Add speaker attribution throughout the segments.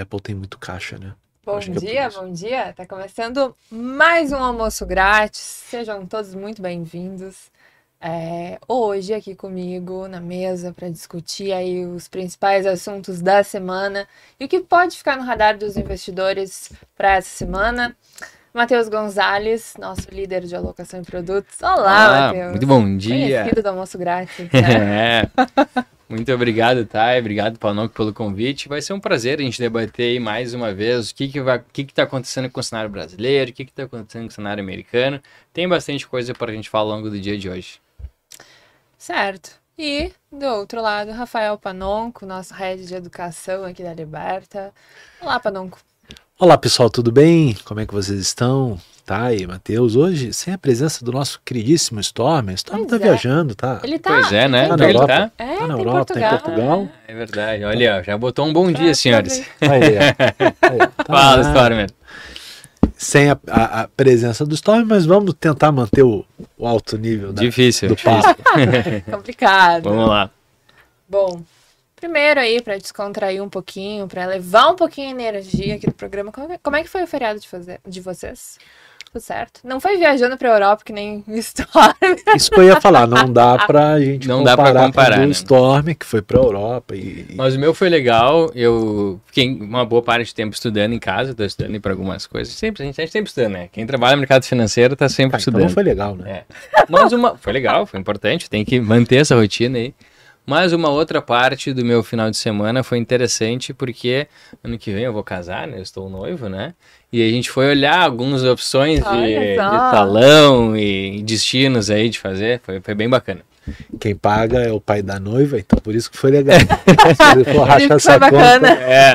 Speaker 1: Apple tem muito caixa, né?
Speaker 2: Bom
Speaker 1: é
Speaker 2: dia,
Speaker 1: isso.
Speaker 2: bom dia. Tá começando mais um almoço grátis. Sejam todos muito bem-vindos. É, hoje aqui comigo na mesa para discutir aí os principais assuntos da semana e o que pode ficar no radar dos investidores para essa semana. Matheus Gonzalez, nosso líder de alocação em produtos. Olá,
Speaker 3: Olá,
Speaker 2: Matheus.
Speaker 3: muito bom dia.
Speaker 2: Conhecido do almoço grátis. Né?
Speaker 3: É. Muito obrigado, Thay. Obrigado, Panoc, pelo convite. Vai ser um prazer a gente debater aí mais uma vez o que que vai, o que que tá acontecendo com o cenário brasileiro, o que que tá acontecendo com o cenário americano. Tem bastante coisa para a gente falar ao longo do dia de hoje.
Speaker 2: Certo. E do outro lado, Rafael Panonco, nosso head de educação aqui da Liberta. Olá, Panonco.
Speaker 1: Olá pessoal, tudo bem? Como é que vocês estão? Tá e Matheus, hoje sem a presença do nosso queridíssimo Storm. Storm
Speaker 2: Pois
Speaker 1: tá
Speaker 2: é.
Speaker 1: viajando, tá?
Speaker 2: Ele tá.
Speaker 3: pois é, né?
Speaker 1: Tá na
Speaker 3: ele
Speaker 1: Europa.
Speaker 3: tá.
Speaker 2: É,
Speaker 1: Tá na Europa, tá em
Speaker 2: Portugal.
Speaker 3: É verdade. Olha, ó, já botou um bom dia,
Speaker 2: Pra-
Speaker 3: senhores.
Speaker 1: Aí, ó. Aí, tá
Speaker 3: Fala,
Speaker 1: lá.
Speaker 3: Stormer.
Speaker 1: Sem a, a- a presença do Storm, mas vamos tentar manter o, o alto nível da-
Speaker 3: Difícil.
Speaker 1: do papo.
Speaker 2: Complicado.
Speaker 3: Vamos lá.
Speaker 2: Bom, primeiro aí, pra descontrair um pouquinho, pra levar um pouquinho a energia aqui do programa, como é, como é que foi o feriado de, fazer, de vocês? Tudo certo? Não foi viajando pra Europa que nem o Storm.
Speaker 1: Isso que eu ia falar, não dá pra gente
Speaker 3: Não dá pra
Speaker 1: comparar,
Speaker 3: comparar,
Speaker 1: com o
Speaker 3: né?
Speaker 1: Storm, que foi pra Europa e, e-
Speaker 3: Mas o meu foi legal, eu fiquei uma boa parte de tempo estudando em casa, tô estudando para algumas coisas. Sempre, a gente, a gente sempre estuda, né? Quem trabalha no mercado financeiro tá sempre
Speaker 1: então
Speaker 3: estudando.
Speaker 1: não foi legal, né?
Speaker 3: É. Mas uma. Foi legal, foi importante, tem que manter essa rotina aí. Mas uma outra parte do meu final de semana foi interessante porque ano que vem eu vou casar, né? Eu estou noivo, né? E a gente foi olhar algumas opções de, de salão e destinos aí de fazer. Foi, foi bem bacana.
Speaker 1: Quem paga é o pai da noiva, então por isso que foi legal. Se for rachar essa
Speaker 2: bacana.
Speaker 1: conta,
Speaker 3: É,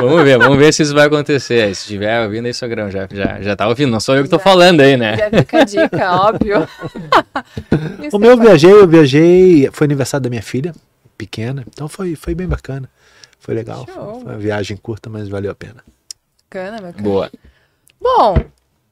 Speaker 3: vamos ver, vamos ver se isso vai acontecer. Se estiver ouvindo aí, sogrão, já, já, já tá ouvindo. Não sou eu que tô
Speaker 2: Já.
Speaker 3: falando aí, né?
Speaker 2: Já fica a dica, óbvio.
Speaker 1: O meu eu viajei, eu viajei, foi aniversário da minha filha, pequena, então foi, foi bem bacana. Foi legal.
Speaker 2: Show.
Speaker 1: Foi uma viagem curta, mas valeu a pena.
Speaker 2: bacana, bacana.
Speaker 3: Boa.
Speaker 2: Bom,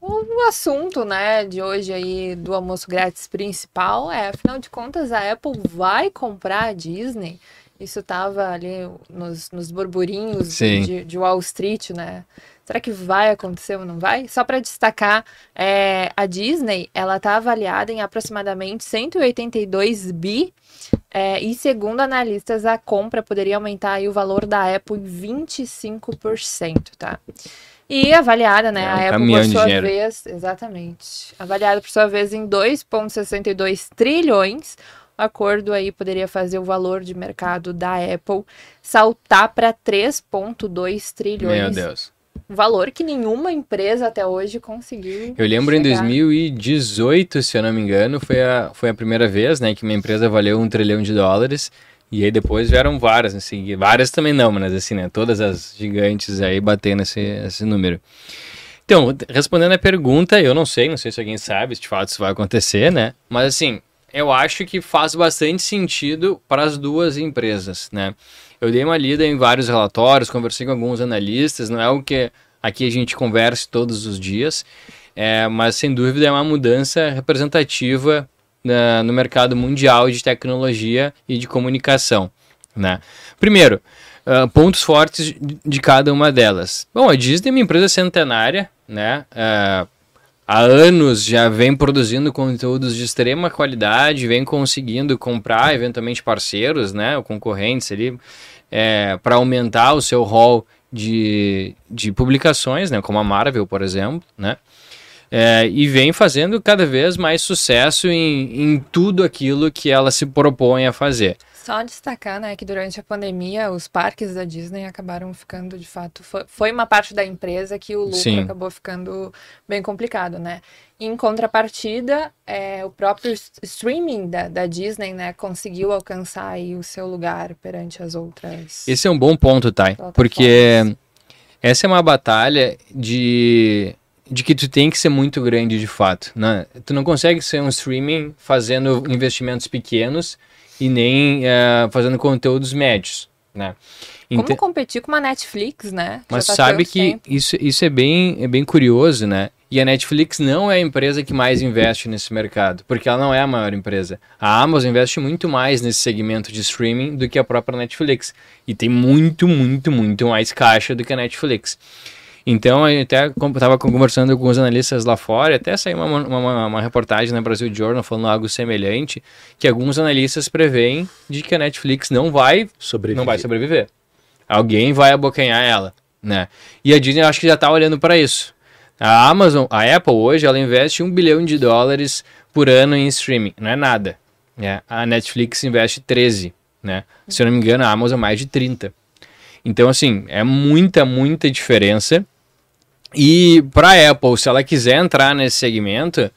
Speaker 2: o assunto, né, de hoje aí do almoço grátis principal é, afinal de contas, a Apple vai comprar a Disney? Isso tava ali nos, nos burburinhos de, de Wall Street, né? Será que vai acontecer ou não vai? Só para destacar, é, a Disney, ela tá avaliada em aproximadamente 182 bi é, e segundo analistas, a compra poderia aumentar o valor da Apple em 25%, tá? E avaliada, né?
Speaker 3: É
Speaker 2: a Apple, por sua
Speaker 3: dinheiro.
Speaker 2: vez, exatamente. Avaliada por sua vez em 2,62 trilhões. O acordo aí poderia fazer o valor de mercado da Apple saltar para 3,2 trilhões.
Speaker 3: Meu Deus.
Speaker 2: Um valor que nenhuma empresa até hoje conseguiu.
Speaker 3: Eu lembro em
Speaker 2: chegar.
Speaker 3: 2018, se eu não me engano, foi a, foi a primeira vez, né, que uma empresa valeu um trilhão de dólares. E aí depois vieram várias, assim, várias também não, mas assim, né, todas as gigantes aí batendo esse, esse número. Então, respondendo a pergunta, eu não sei, não sei se alguém sabe se de fato isso vai acontecer, né, mas assim, eu acho que faz bastante sentido para as duas empresas, né. Eu dei uma lida em vários relatórios, conversei com alguns analistas, não é o que aqui a gente conversa todos os dias, é, mas sem dúvida é uma mudança representativa no mercado mundial de tecnologia e de comunicação. Né? Primeiro, ah, pontos fortes de, cada uma delas. Bom, a Disney é uma empresa centenária, né? Ah, há anos já vem produzindo conteúdos de extrema qualidade, vem conseguindo comprar eventualmente parceiros, né, ou concorrentes ali, para aumentar o seu rol de, de publicações, né, como a Marvel, por exemplo, né, é, e vem fazendo cada vez mais sucesso em, em tudo aquilo que ela se propõe a fazer.
Speaker 2: Só destacar, né, que durante a pandemia os parques da Disney acabaram ficando, de fato, foi, uma parte da empresa que o lucro
Speaker 3: Sim.
Speaker 2: acabou ficando bem complicado, né? Em contrapartida, é, o próprio streaming da, da Disney, né, conseguiu alcançar aí o seu lugar perante as outras.
Speaker 3: Esse é um bom ponto, Thay, porque essa é uma batalha de, de que tu tem que ser muito grande de fato. Né? Tu não consegue ser um streaming fazendo investimentos pequenos e nem eh, fazendo conteúdos médios, né?
Speaker 2: Como competir com uma Netflix, né? que
Speaker 3: Mas
Speaker 2: tá
Speaker 3: sabe que
Speaker 2: tempo.
Speaker 3: isso, isso é, bem, é bem curioso, né? E a Netflix não é a empresa que mais investe nesse mercado, porque ela não é a maior empresa. A Amazon investe muito mais nesse segmento de streaming do que a própria Netflix. E tem muito, muito, muito mais caixa do que a Netflix. Então, eu até estava conversando com os analistas lá fora, até saiu uma, uma, uma, reportagem na Brasil Journal falando algo semelhante, que alguns analistas preveem de que a Netflix não vai sobreviver. Não vai sobreviver. Alguém vai abocanhar ela, né? E a Disney eu acho que já está olhando para isso. A Amazon, a Apple hoje, ela investe um bilhão de dólares por ano em streaming, não é nada. Né? A Netflix investe 13, né? Se eu não me engano, a Amazon mais de 30. Então, assim, é muita, muita diferença. E para a Apple, se ela quiser entrar nesse segmento,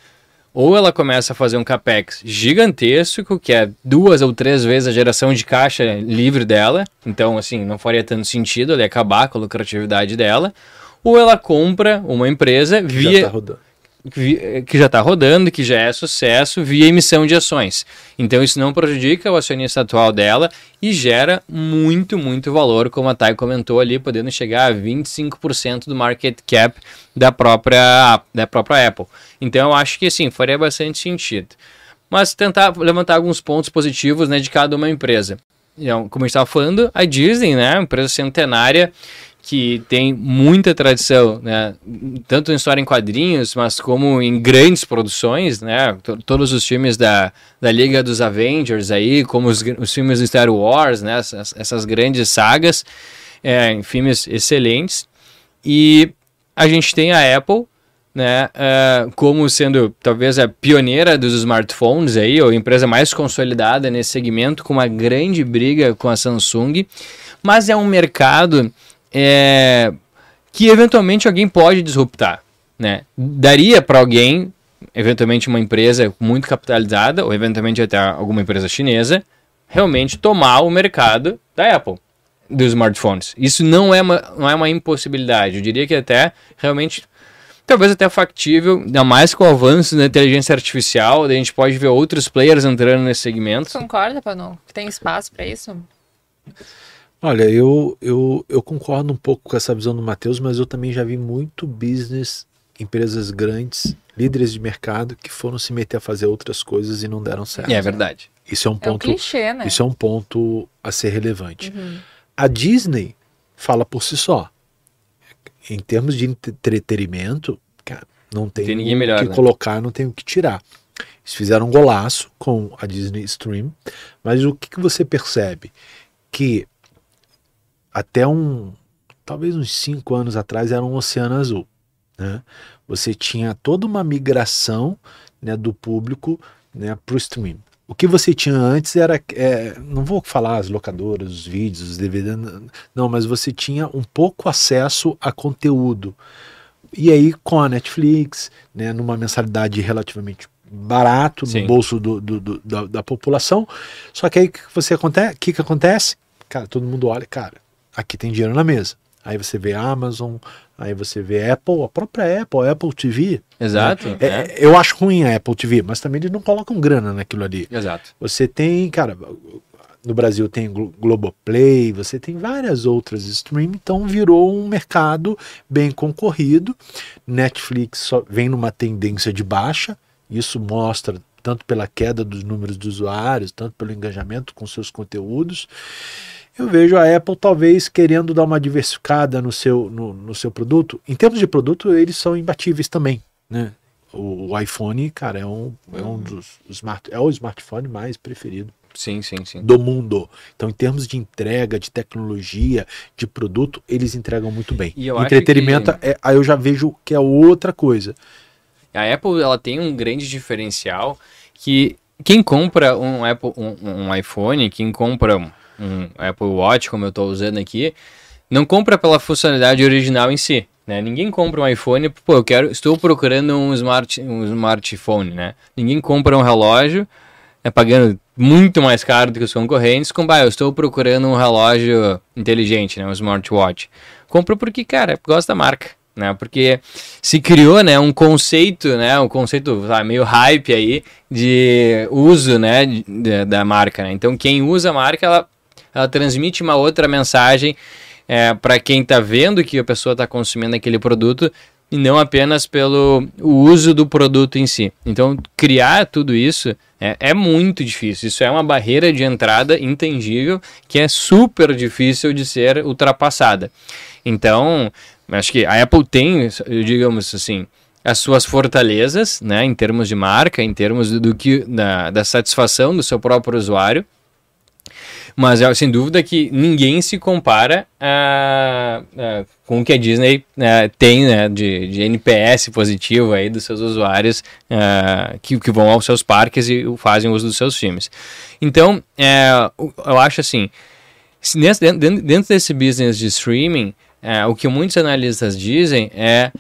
Speaker 3: ou ela começa a fazer um capex gigantesco, que é duas ou três vezes a geração de caixa livre dela, então assim, não faria tanto sentido ele acabar com a lucratividade dela, ou ela compra uma empresa via. Já tá que já está rodando, que já é sucesso, via emissão de ações. Então isso não prejudica o acionista atual dela e gera muito, muito valor, como a Thay comentou ali, podendo chegar a 25% do market cap da própria, da própria Apple. Então eu acho que assim, faria bastante sentido. Mas tentar levantar alguns pontos positivos né, de cada uma empresa. Então, como a gente estava falando, a Disney, né, empresa centenária, que tem muita tradição, né? Tanto em história em quadrinhos, mas como em grandes produções, né? Todos os filmes da, da Liga dos Avengers aí, como os, os filmes do Star Wars, né? Essas, essas grandes sagas, é, filmes excelentes. E a gente tem a Apple, né? Uh, como sendo talvez a pioneira dos smartphones aí, ou empresa mais consolidada nesse segmento, com uma grande briga com a Samsung. Mas é um mercado é, que eventualmente alguém pode disruptar. Né? Daria para alguém, eventualmente uma empresa muito capitalizada, ou eventualmente até alguma empresa chinesa, realmente tomar o mercado da Apple, dos smartphones. Isso não é uma, não é uma impossibilidade. Eu diria que até realmente talvez até factível, ainda mais com o avanço da inteligência artificial, a gente pode ver outros players entrando nesse segmento.
Speaker 2: Concorda, Pano? Tem espaço para isso?
Speaker 1: Olha, eu, eu, eu concordo um pouco com essa visão do Matheus, mas eu também já vi muito business, empresas grandes, líderes de mercado que foram se meter a fazer outras coisas e não deram certo.
Speaker 3: É verdade.
Speaker 1: Isso é um ponto.
Speaker 2: É um clichê, né?
Speaker 1: Isso é um ponto a ser relevante. Uhum. A Disney fala por si só. Em termos de entretenimento, cara, não tem, tem o que né? colocar, não tem o que tirar. Eles fizeram um golaço com a Disney Stream, mas o que, que você percebe? Que até um, talvez uns cinco anos atrás, era um oceano azul. Né? Você tinha toda uma migração né, do público né, para o stream. O que você tinha antes era, é, não vou falar as locadoras, os vídeos, os DVD, não, mas você tinha um pouco acesso a conteúdo. E aí com a Netflix, né, numa mensalidade relativamente barato Sim. no bolso do, do, do, da, da, população. Só que aí que você acontece, que que acontece? Cara, todo mundo olha, cara, aqui tem dinheiro na mesa. Aí você vê Amazon, aí você vê Apple, a própria Apple, Apple TV.
Speaker 3: Exato.
Speaker 1: Né? É, é. Eu acho ruim a Apple TV, mas também eles não colocam grana naquilo ali.
Speaker 3: Exato.
Speaker 1: Você tem, cara, no Brasil tem Globoplay, você tem várias outras streaming, então virou um mercado bem concorrido. Netflix só vem numa tendência de baixa, isso mostra tanto pela queda dos números de usuários, tanto pelo engajamento com seus conteúdos eu vejo a Apple talvez querendo dar uma diversificada no seu, no, no seu produto. Em termos de produto, eles são imbatíveis também, né? O, o iPhone, cara, é um, é um dos smart, é o smartphone mais preferido.
Speaker 3: Sim, sim, sim.
Speaker 1: Do mundo. Então, em termos de entrega, de tecnologia, de produto, eles entregam muito bem. E Entretenimento, que... é, aí eu já vejo que é outra coisa.
Speaker 3: A Apple, ela tem um grande diferencial que quem compra um Apple, um, um iPhone, quem compra um Apple Watch, como eu estou usando aqui, não compra pela funcionalidade original em si. Né? Ninguém compra um iPhone, pô, eu quero, estou procurando um, smart, um smartphone, né? Ninguém compra um relógio, é pagando muito mais caro do que os concorrentes, com, bah, eu estou procurando um relógio inteligente, né? Um smartwatch. Compra porque, cara, gosta da marca, né? Porque se criou, né, um conceito, né, um conceito meio hype aí de uso, né, de, da marca, né? Então quem usa a marca, ela ela transmite uma outra mensagem é, para quem está vendo que a pessoa está consumindo aquele produto e não apenas pelo uso do produto em si. Então, criar tudo isso é, é, muito difícil. Isso é uma barreira de entrada intangível que é super difícil de ser ultrapassada. Então, acho que a Apple tem, digamos assim, as suas fortalezas, né, em termos de marca, em termos do, do que da, da satisfação do seu próprio usuário. Mas sem dúvida que ninguém se compara a, a, com o que a Disney a, tem né, de, de, NPS positivo aí dos seus usuários que, que vão aos seus parques e fazem uso dos seus filmes. Então, é, eu acho assim, dentro, dentro desse business de streaming, é, o que muitos analistas dizem é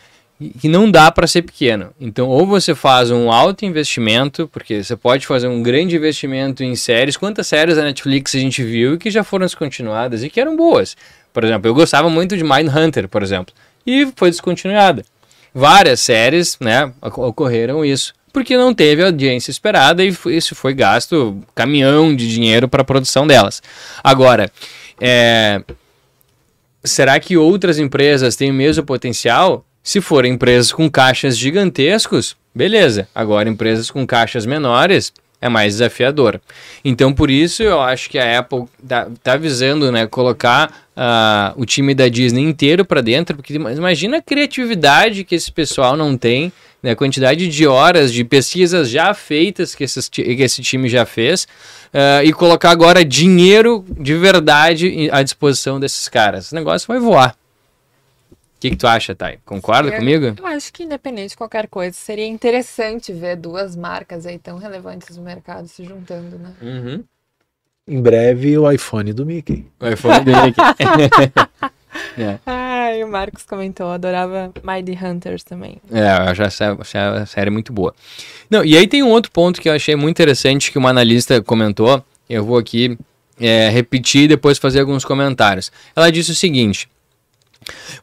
Speaker 3: que não dá para ser pequeno. Então, ou você faz um alto investimento, porque você pode fazer um grande investimento em séries. Quantas séries da Netflix a gente viu que já foram descontinuadas e que eram boas? Por exemplo, eu gostava muito de Mindhunter, por exemplo, e foi descontinuada. Várias séries, né, ocorreram isso, porque não teve a audiência esperada e isso foi gasto caminhão de dinheiro para a produção delas. Agora, é, será que outras empresas têm o mesmo potencial? Se forem empresas com caixas gigantescos, beleza. Agora, empresas com caixas menores é mais desafiador. Então, por isso, eu acho que a Apple está tá visando né, colocar uh, o time da Disney inteiro para dentro, porque imagina a criatividade que esse pessoal não tem, né, a quantidade de horas de pesquisas já feitas que, esses, que esse time já fez, uh, e colocar agora dinheiro de verdade à disposição desses caras. O negócio vai voar. O que, que tu acha, Thay? Concorda eu, comigo?
Speaker 2: Eu acho que independente de qualquer coisa, seria interessante ver duas marcas aí tão relevantes no mercado se juntando, né?
Speaker 3: Uhum.
Speaker 1: Em breve, o iPhone do Mickey.
Speaker 3: O iPhone do Mickey.
Speaker 2: é. Ai, o Marcos comentou, adorava Mighty Hunters também.
Speaker 3: É, eu já achei a série muito boa. Não, e aí tem um outro ponto que eu achei muito interessante que uma analista comentou. Eu vou aqui é, repetir e depois fazer alguns comentários. Ela disse o seguinte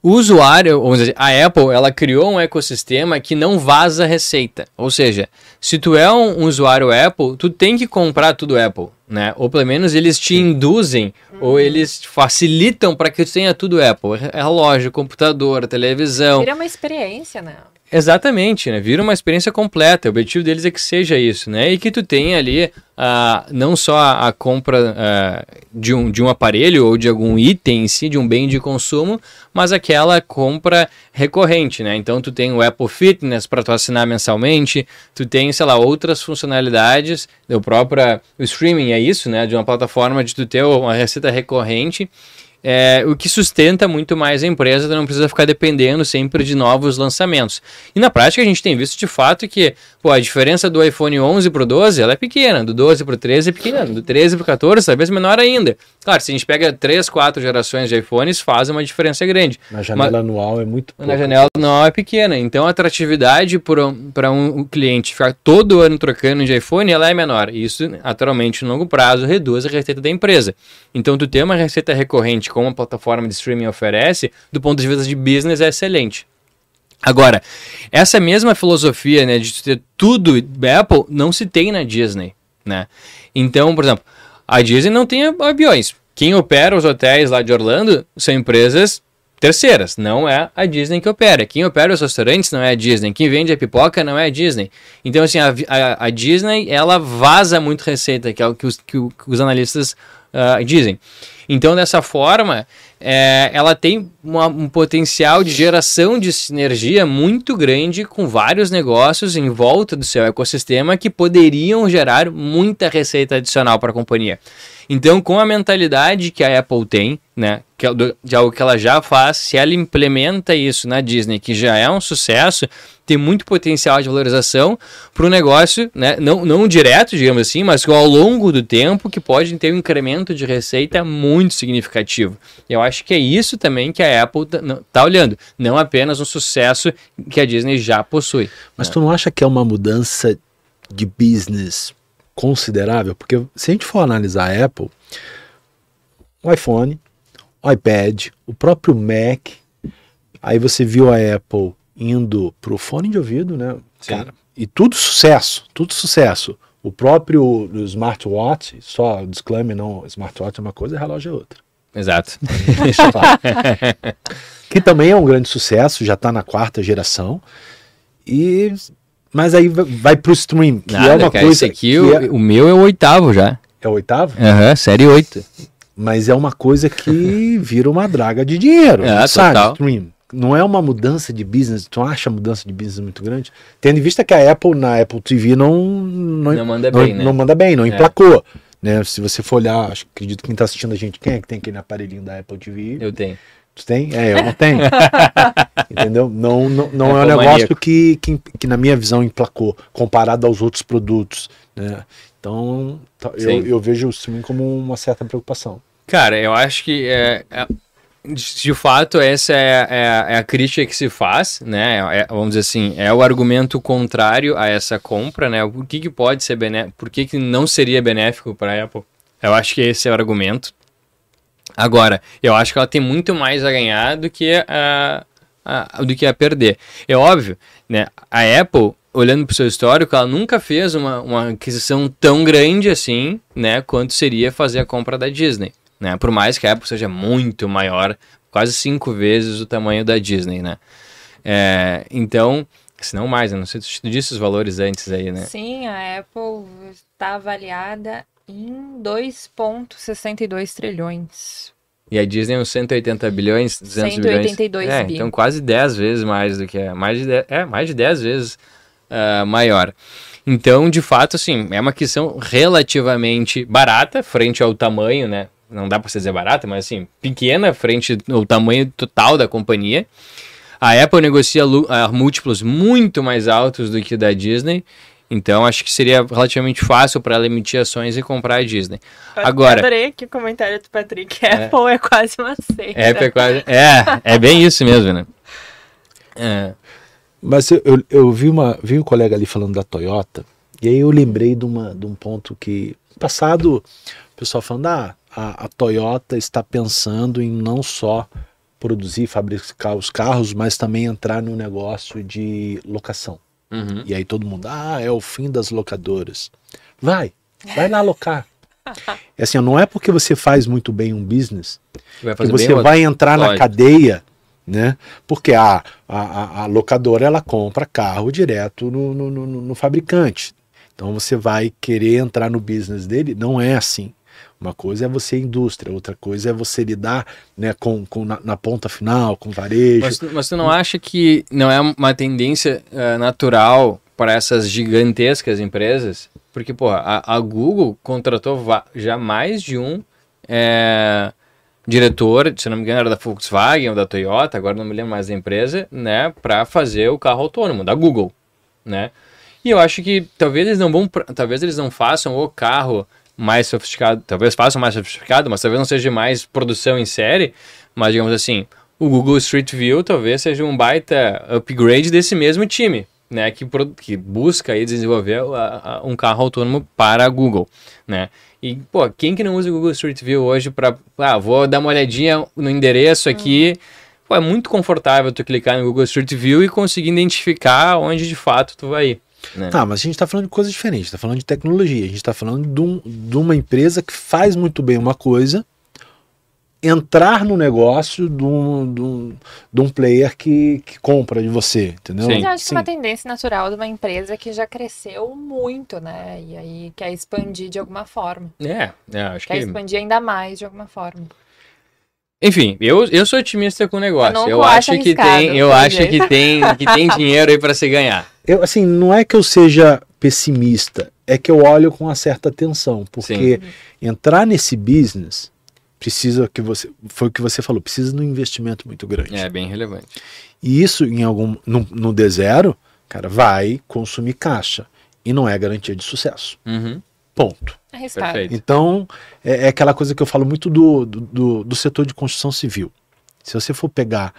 Speaker 3: o usuário, vamos dizer, a Apple, ela criou um ecossistema que não vaza receita. Ou seja, se tu é um, usuário Apple, tu tem que comprar tudo Apple, né? Ou pelo menos eles te induzem uhum. ou eles facilitam para que tu tenha tudo Apple. Relógio, computador, televisão.
Speaker 2: Vira uma experiência, né?
Speaker 3: Exatamente, né? Vira uma experiência completa. O objetivo deles é que seja isso, né? E que tu tenha ali uh, não só a, a compra uh, de, um, de um aparelho ou de algum item em si, de um bem de consumo, mas aquela compra recorrente, né? Então tu tem o Apple Fitness para tu assinar mensalmente, tu tem, sei lá, outras funcionalidades, o próprio o streaming é isso, né? De uma plataforma de tu ter uma receita recorrente é, o que sustenta muito mais a empresa, não precisa ficar dependendo sempre de novos lançamentos. E na prática a gente tem visto de fato que pô, a diferença do iPhone 11 para o 12 ela é pequena, do 12 para o 13 é pequena, do 13 para o 14 talvez menor ainda. Claro, se a gente pega 3, 4 gerações de iPhones, faz uma diferença grande.
Speaker 1: Na janela Mas, anual é muito
Speaker 3: pouco. Na janela anual é pequena, então a atratividade para um, um cliente ficar todo ano trocando de iPhone ela é menor. Isso, naturalmente, no longo prazo, reduz a receita da empresa. Então, tu ter uma receita recorrente como a plataforma de streaming oferece, do ponto de vista de business, é excelente. Agora, essa mesma filosofia né, de ter tudo Apple não se tem na Disney. Né? Então, por exemplo, a Disney não tem aviões. Quem opera os hotéis lá de Orlando são empresas terceiras, não é a Disney que opera. Quem opera os restaurantes não é a Disney. Quem vende a pipoca não é a Disney. Então, assim, a, a, a Disney, ela vaza muito receita, que é o que os, que, que os analistas uh, dizem. Então, dessa forma, é, ela tem uma, um potencial de geração de sinergia muito grande com vários negócios em volta do seu ecossistema que poderiam gerar muita receita adicional para a companhia. Então, com a mentalidade que a Apple tem, né, é de algo que ela já faz, se ela implementa isso na Disney, que já é um sucesso, tem muito potencial de valorização para o negócio, né, não, não direto, digamos assim, mas ao longo do tempo, que pode ter um incremento de receita muito significativo. Eu acho que é isso também que a Apple está tá olhando, não apenas um sucesso que a Disney já possui.
Speaker 1: Mas né? tu não acha que é uma mudança de business considerável, porque se a gente for analisar a Apple, o iPhone, o iPad, o próprio Mac, aí você viu a Apple indo pro fone de ouvido, né? Sim. Cara, e tudo sucesso, tudo sucesso. O próprio smartwatch, só disclaimer, não, smartwatch é uma coisa e relógio é outra.
Speaker 3: Exato.
Speaker 1: que também é um grande sucesso, já está na quarta geração. E mas aí vai pro stream, que Nada, é uma cara, coisa.
Speaker 3: aqui, o, é... o meu é o oitavo já.
Speaker 1: É o oitavo?
Speaker 3: Aham, uhum, série 8.
Speaker 1: Mas é uma coisa que vira uma draga de dinheiro, é, sabe? Total. Stream. Não é uma mudança de business, tu acha a mudança de business muito grande? Tendo em vista que a Apple na Apple TV não não,
Speaker 3: não manda bem, não, né?
Speaker 1: não manda bem, não é. emplacou. Né? Se você for olhar, acho, acredito que quem está assistindo a gente, quem é que tem aquele aparelhinho da Apple TV?
Speaker 3: Eu tenho.
Speaker 1: Tu tem? É, eu não tenho. Entendeu? Não, não, não é, é um negócio que, que, que, na minha visão, emplacou, comparado aos outros produtos. Né? Então, tá, eu, eu vejo o streaming como uma certa preocupação.
Speaker 3: Cara, eu acho que é, é de fato, essa é, é, é, a crítica que se faz, né? É, vamos dizer assim, é o argumento contrário a essa compra, né? Por que, que pode ser benéfico? Por que, que não seria benéfico para a Apple? Eu acho que esse é o argumento. Agora, eu acho que ela tem muito mais a ganhar do que a, a do que a perder. É óbvio, né? A Apple, olhando para o seu histórico, ela nunca fez uma, uma aquisição tão grande assim, né? Quanto seria fazer a compra da Disney né? Por mais que a Apple seja muito maior, quase cinco vezes o tamanho da Disney, né? É, então, se não mais, eu não sei se tu disse os valores antes aí, né?
Speaker 2: Sim, a Apple está avaliada em 2,62 trilhões.
Speaker 3: E a Disney uns 180 bilhões, 200
Speaker 2: 182
Speaker 3: bilhões. É, bi. então quase 10 vezes mais do que é, mais de 10, é, mais de 10 vezes uh, maior. Então, de fato, assim, é uma aquisição relativamente barata frente ao tamanho, né? Não dá para dizer barata, mas assim, pequena frente ao tamanho total da companhia. A Apple negocia múltiplos muito mais altos do que da Disney. Então acho que seria relativamente fácil para ela emitir ações e comprar a Disney.
Speaker 2: Eu Agora, adorei aqui o comentário do Patrick. É. Apple é quase uma seita.
Speaker 3: Apple é quase. É, é bem isso mesmo, né?
Speaker 1: É. Mas eu, eu, eu, vi, uma, vi um colega ali falando da Toyota, e aí eu lembrei de, uma, de um ponto que. Passado, o pessoal falando, ah, a, a Toyota está pensando em não só produzir, fabricar os carros, mas também entrar no negócio de locação. Uhum. E aí todo mundo, ah, é o fim das locadoras. Vai, vai lá alocar. É assim, não é porque você faz muito bem um business que você vai entrar Lógico. na cadeia, né? Porque a, a, a, locadora ela compra carro direto no, no, no, no fabricante. Então você vai querer entrar no business dele, não é assim. Uma coisa é você indústria, outra coisa é você lidar né, com, com na, na ponta final, com varejo.
Speaker 3: Mas, mas não acha que não é uma tendência uh, natural para essas gigantescas empresas? Porque, pô, a, a Google contratou já mais de um é, diretor, se não me engano era da Volkswagen ou da Toyota, agora não me lembro mais da empresa, né, para fazer o carro autônomo, da Google, né? E eu acho que talvez eles não vão, talvez eles não façam o carro mais sofisticado, talvez façam mais sofisticado, mas talvez não seja mais produção em série, mas digamos assim, o Google Street View talvez seja um baita upgrade desse mesmo time, né, que, que busca aí desenvolver a, a, um carro autônomo para a Google, né? E, pô, quem que não usa o Google Street View hoje para, ah, vou dar uma olhadinha no endereço aqui, pô, é muito confortável tu clicar no Google Street View e conseguir identificar onde de fato tu vai ir.
Speaker 1: Né? Tá, mas a gente está falando de coisas diferentes, está falando de tecnologia, a gente está falando de, um, de uma empresa que faz muito bem uma coisa, entrar no negócio de um, de um, de um player que, que compra de você, entendeu?
Speaker 2: Sim. Eu acho que é uma tendência natural de uma empresa que já cresceu muito, né? E aí quer expandir de alguma forma.
Speaker 3: É, é acho
Speaker 2: quer
Speaker 3: que...
Speaker 2: expandir ainda mais de alguma forma.
Speaker 3: Enfim, eu, eu sou otimista com o negócio. Eu, eu acho que tem, eu acho que tem, que tem dinheiro aí para se ganhar.
Speaker 1: Eu assim, não é que eu seja pessimista, é que eu olho com uma certa atenção, porque Sim. entrar nesse business precisa que você foi o que você falou, precisa de um investimento muito grande.
Speaker 3: É bem relevante.
Speaker 1: E isso em algum no, no D0, cara, vai consumir caixa e não é garantia de sucesso.
Speaker 3: Uhum.
Speaker 1: Ponto.
Speaker 2: Arriscado.
Speaker 1: Então, é, é, aquela coisa que eu falo muito do, do, do setor de construção civil. Se você for pegar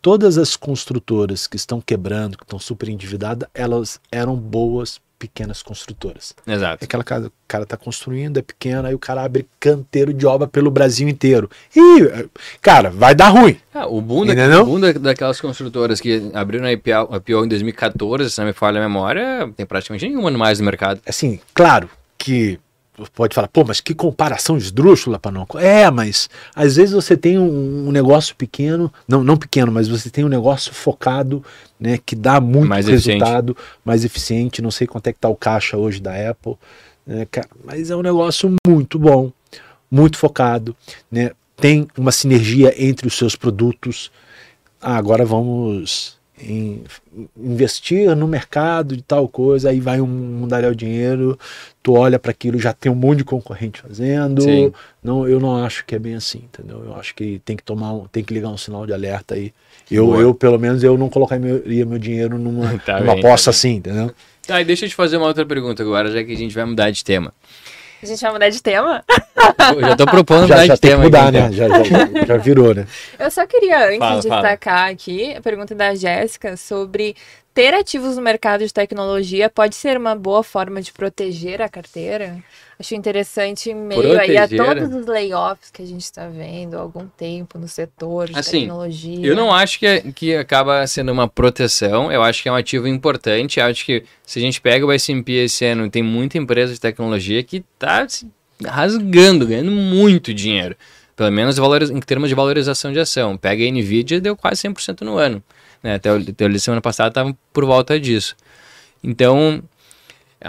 Speaker 1: todas as construtoras que estão quebrando, que estão super endividadas, elas eram boas pequenas construtoras.
Speaker 3: Exato.
Speaker 1: É aquela casa, o cara está construindo, é pequeno, aí o cara abre canteiro de obra pelo Brasil inteiro. E, cara, vai dar ruim.
Speaker 3: Ah, o boom, da, o boom daquelas construtoras que abriram a IPO, a IPO em 2014, se não me falha a memória, tem praticamente nenhuma mais no mercado.
Speaker 1: Assim, claro, que pode falar, pô, mas que comparação esdrúxula, Panoco. É, mas às vezes você tem um, um, negócio pequeno, não, não pequeno, mas você tem um negócio focado, né, que dá muito mais resultado, eficiente. mais eficiente. Não sei quanto é que tá o caixa hoje da Apple, né, mas é um negócio muito bom, muito focado, né? Tem uma sinergia entre os seus produtos. Ah, agora vamos em investir no mercado de tal coisa, aí vai um mundaréu dinheiro, tu olha para aquilo, já tem um monte de concorrente fazendo. Sim. Não, eu não acho que é bem assim, entendeu? Eu acho que tem que tomar, tem que ligar um sinal de alerta aí. Eu, eu pelo menos, eu não colocaria meu dinheiro numa, tá numa bem, aposta tá assim, entendeu?
Speaker 3: Tá, e deixa eu te fazer uma outra pergunta agora, já que a gente vai mudar de tema.
Speaker 2: A gente vai mudar de tema?
Speaker 3: Eu já tô propondo
Speaker 1: já, já
Speaker 3: de tema.
Speaker 1: mudar, aqui, né? Já, já, já, virou, né?
Speaker 2: Eu só queria, antes, fala, destacar fala. aqui a pergunta da Jéssica sobre ter ativos no mercado de tecnologia pode ser uma boa forma de proteger a carteira? Acho interessante em meio Proteger. aí a todos os layoffs que a gente está vendo há algum tempo no setor de assim, tecnologia.
Speaker 3: Eu não acho que, é, que acaba sendo uma proteção, eu acho que é um ativo importante. Eu acho que se a gente pega o S&P esse ano, tem muita empresa de tecnologia que está rasgando, ganhando muito dinheiro. Pelo menos em termos de valorização de ação. Pega a Nvidia, deu quase 100% no ano. Né? Até, até a semana passada estava por volta disso. Então,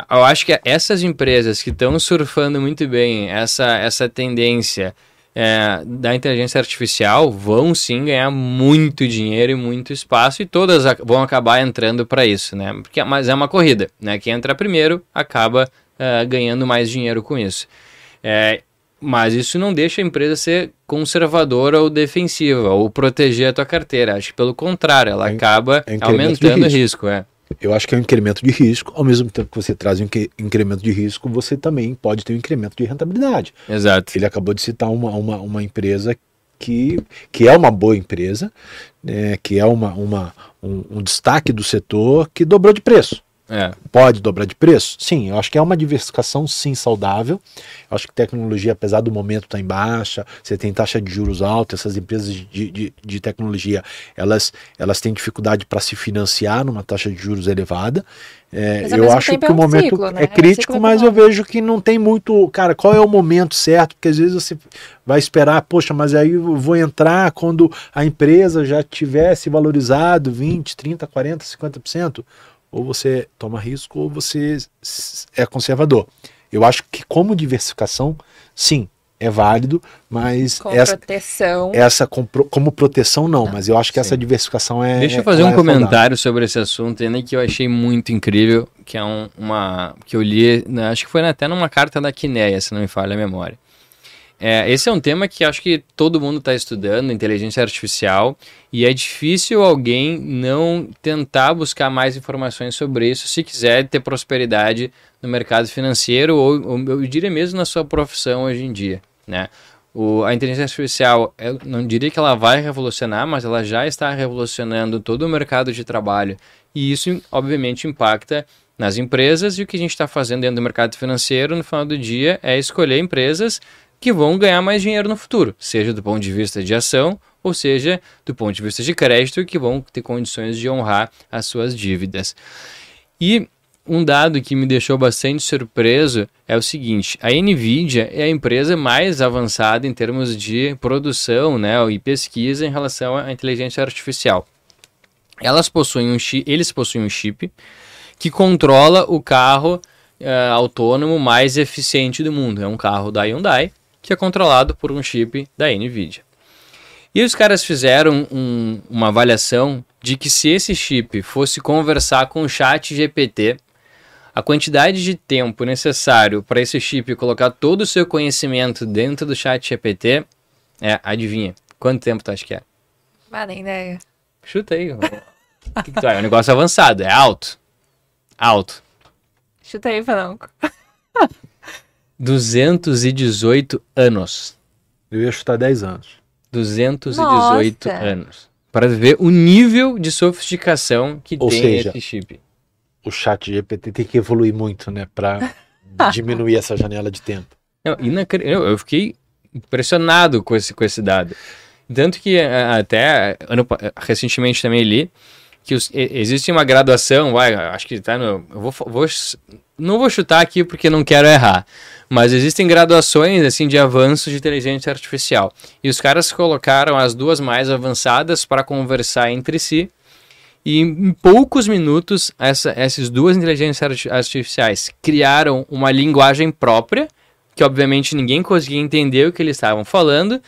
Speaker 3: eu acho que essas empresas que estão surfando muito bem essa, essa tendência é, da inteligência artificial vão sim ganhar muito dinheiro e muito espaço e todas vão acabar entrando para isso, né? Porque, mas é uma corrida, né? Quem entra primeiro acaba uh, ganhando mais dinheiro com isso. É, mas isso não deixa a empresa ser conservadora ou defensiva ou proteger a tua carteira. Acho que pelo contrário, ela é, acaba é aumentando o risco. É
Speaker 1: eu acho que é um incremento de risco, ao mesmo tempo que você traz um incremento de risco, você também pode ter um incremento de rentabilidade.
Speaker 3: Exato.
Speaker 1: Ele acabou de citar uma, uma, uma empresa que, que é uma boa empresa, né, que é uma, uma, um, um destaque do setor que dobrou de preço. É. Pode dobrar de preço? Sim, eu acho que é uma diversificação sim saudável. Eu acho que tecnologia, apesar do momento estar tá em baixa, você tem taxa de juros alta, essas empresas de, de, de tecnologia, elas, elas têm dificuldade para se financiar numa taxa de juros elevada. É, eu acho que é um o momento ciclo, né? é, é crítico, é mas eu vejo que não tem muito. Cara, qual é o momento certo? Porque às vezes você vai esperar, poxa, mas aí eu vou entrar quando a empresa já tivesse valorizado 20, 30, 40, 50% ou você toma risco ou você é conservador. Eu acho que como diversificação, sim, é válido, mas
Speaker 2: com essa proteção,
Speaker 1: essa com, como proteção não, não, mas eu acho que sim. essa diversificação é.
Speaker 3: Deixa eu fazer um é comentário sobre esse assunto, ainda que eu achei muito incrível, que é um, uma que eu li, né, acho que foi até numa carta da Quineia, se não me falha a memória. É, esse é um tema que acho que todo mundo está estudando, inteligência artificial, e é difícil alguém não tentar buscar mais informações sobre isso se quiser ter prosperidade no mercado financeiro ou, ou eu diria mesmo na sua profissão hoje em dia, né? O, a inteligência artificial, eu não diria que ela vai revolucionar, mas ela já está revolucionando todo o mercado de trabalho e isso, obviamente, impacta nas empresas e o que a gente está fazendo dentro do mercado financeiro no final do dia é escolher empresas que vão ganhar mais dinheiro no futuro, seja do ponto de vista de ação, ou seja, do ponto de vista de crédito, que vão ter condições de honrar as suas dívidas. E um dado que me deixou bastante surpreso é o seguinte: a Nvidia é a empresa mais avançada em termos de produção né, e pesquisa em relação à inteligência artificial. Elas possuem um chip, eles possuem um chip que controla o carro uh, autônomo mais eficiente do mundo. É um carro da Hyundai que é controlado por um chip da NVIDIA. E os caras fizeram um, uma avaliação de que se esse chip fosse conversar com o chat GPT, a quantidade de tempo necessário para esse chip colocar todo o seu conhecimento dentro do chat GPT é, adivinha, quanto tempo tu acha que é?
Speaker 2: Ah, nem ideia.
Speaker 3: Chuta aí. o que, que tu é? É um negócio avançado, é alto. Alto.
Speaker 2: Chuta aí, Franco.
Speaker 3: 218 anos.
Speaker 1: Eu ia chutar 10 anos.
Speaker 3: 218 Nossa. anos. Para ver o nível de sofisticação que Ou tem seja, esse chip.
Speaker 1: O chat GPT tem que evoluir muito, né? Para diminuir essa janela de tempo.
Speaker 3: Não, eu, eu fiquei impressionado com esse, com esse dado. Tanto que até ano, recentemente também li que os, existe uma graduação, vai, acho que está no. Eu vou, vou não vou chutar aqui porque não quero errar, mas existem graduações assim de avanço de inteligência artificial. E os caras colocaram as duas mais avançadas para conversar entre si. E em poucos minutos, essa, essas duas inteligências artificiais criaram uma linguagem própria, que obviamente ninguém conseguia entender o que eles estavam falando,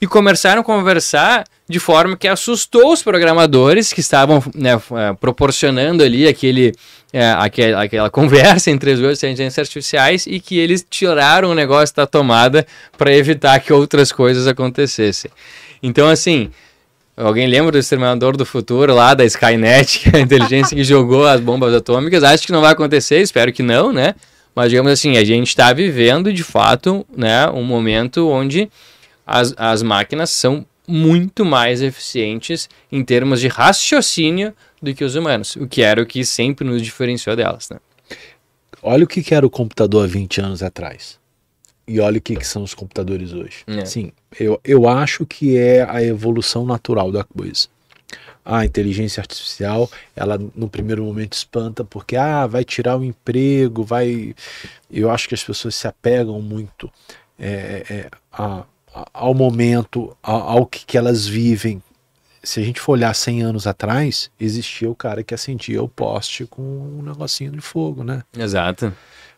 Speaker 3: e começaram a conversar de forma que assustou os programadores que estavam né, é, proporcionando ali aquele, é, aquela, conversa entre as duas inteligências artificiais e que eles tiraram o negócio da tomada para evitar que outras coisas acontecessem. Então, assim, alguém lembra do Exterminador do Futuro lá da Skynet, que a inteligência que jogou as bombas atômicas? Acho que não vai acontecer, espero que não, né? Mas digamos assim, a gente está vivendo de fato né, um momento onde as, as máquinas são muito mais eficientes em termos de raciocínio do que os humanos, o que era o que sempre nos diferenciou delas. Né?
Speaker 1: Olha o que era o computador há 20 anos atrás. E olha o que, que são os computadores hoje. É. Sim, eu, eu acho que é a evolução natural da coisa. A inteligência artificial, ela no primeiro momento espanta porque ah, vai tirar o emprego, vai. Eu acho que as pessoas se apegam muito é, é, a, ao momento, ao, ao que, que elas vivem. Se a gente for olhar 100 anos atrás, existia o cara que acendia o poste com um negocinho de fogo, né?
Speaker 3: Exato.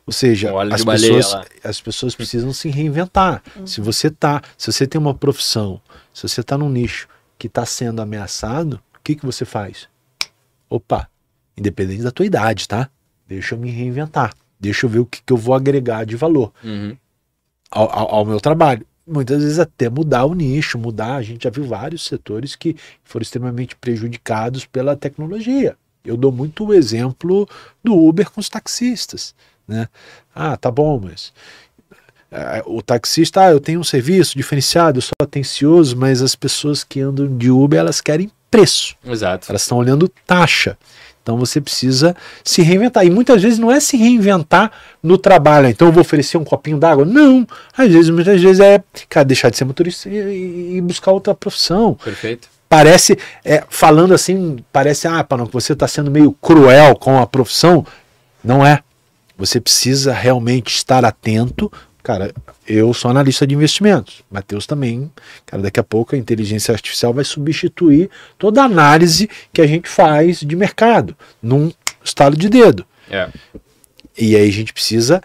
Speaker 1: Ou seja, as pessoas, as pessoas precisam se reinventar. Uhum. Se você tá, se você tem uma profissão, se você está num nicho que está sendo ameaçado, o que, que você faz? Opa, independente da tua idade, tá? Deixa eu me reinventar. Deixa eu ver o que, que eu vou agregar de valor
Speaker 3: uhum.
Speaker 1: ao, ao, ao meu trabalho muitas vezes até mudar o nicho, mudar. A gente já viu vários setores que foram extremamente prejudicados pela tecnologia. Eu dou muito o exemplo do Uber com os taxistas. Né? Ah, tá bom, mas é, o taxista, ah, eu tenho um serviço diferenciado, eu sou atencioso, mas as pessoas que andam de Uber, elas querem preço.
Speaker 3: Exato.
Speaker 1: Elas estão olhando taxa. Então você precisa se reinventar. E muitas vezes não é se reinventar no trabalho. Então eu vou oferecer um copinho d'água. Não. Às vezes, muitas vezes é cara, deixar de ser motorista e, e buscar outra profissão.
Speaker 3: Perfeito.
Speaker 1: Parece, é, falando assim, parece, ah, não, você está sendo meio cruel com a profissão. Não é. Você precisa realmente estar atento Cara, eu sou analista de investimentos. Matheus também. Cara, daqui a pouco a inteligência artificial vai substituir toda a análise que a gente faz de mercado num estalo de dedo.
Speaker 3: É.
Speaker 1: E aí a gente precisa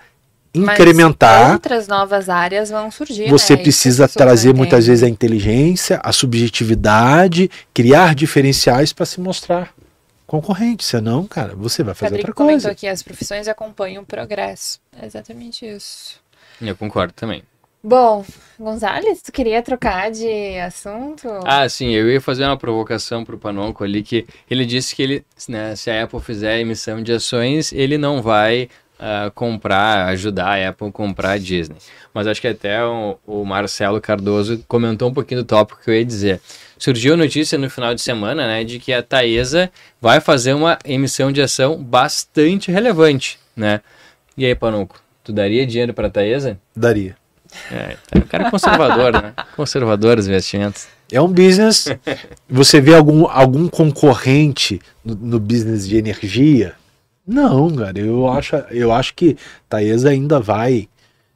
Speaker 1: incrementar. Mas
Speaker 2: outras novas áreas vão surgir.
Speaker 1: Você né? precisa trazer muitas vezes a inteligência, a subjetividade, criar diferenciais para se mostrar concorrente. Senão, cara, você vai fazer Federico outra coisa. comentou
Speaker 2: que as profissões acompanham o progresso. É exatamente isso.
Speaker 3: Eu concordo também.
Speaker 2: Bom, Gonzalez, tu queria trocar de assunto?
Speaker 3: Ah, sim, eu ia fazer uma provocação pro Panonco ali, que ele disse que ele, né, se a Apple fizer emissão de ações, ele não vai uh, comprar, ajudar a Apple a comprar a Disney. Mas acho que até o, o, Marcelo Cardoso comentou um pouquinho do tópico que eu ia dizer. Surgiu a notícia no final de semana, né, de que a Taesa vai fazer uma emissão de ação bastante relevante, né? E aí, Panonco, Tu daria dinheiro para a Taesa?
Speaker 1: Daria.
Speaker 3: É, o cara é conservador, né? Conservador os investimentos.
Speaker 1: É um business. Você vê algum, algum concorrente no, no, business de energia? Não, cara. Eu acho, eu acho que Taesa ainda vai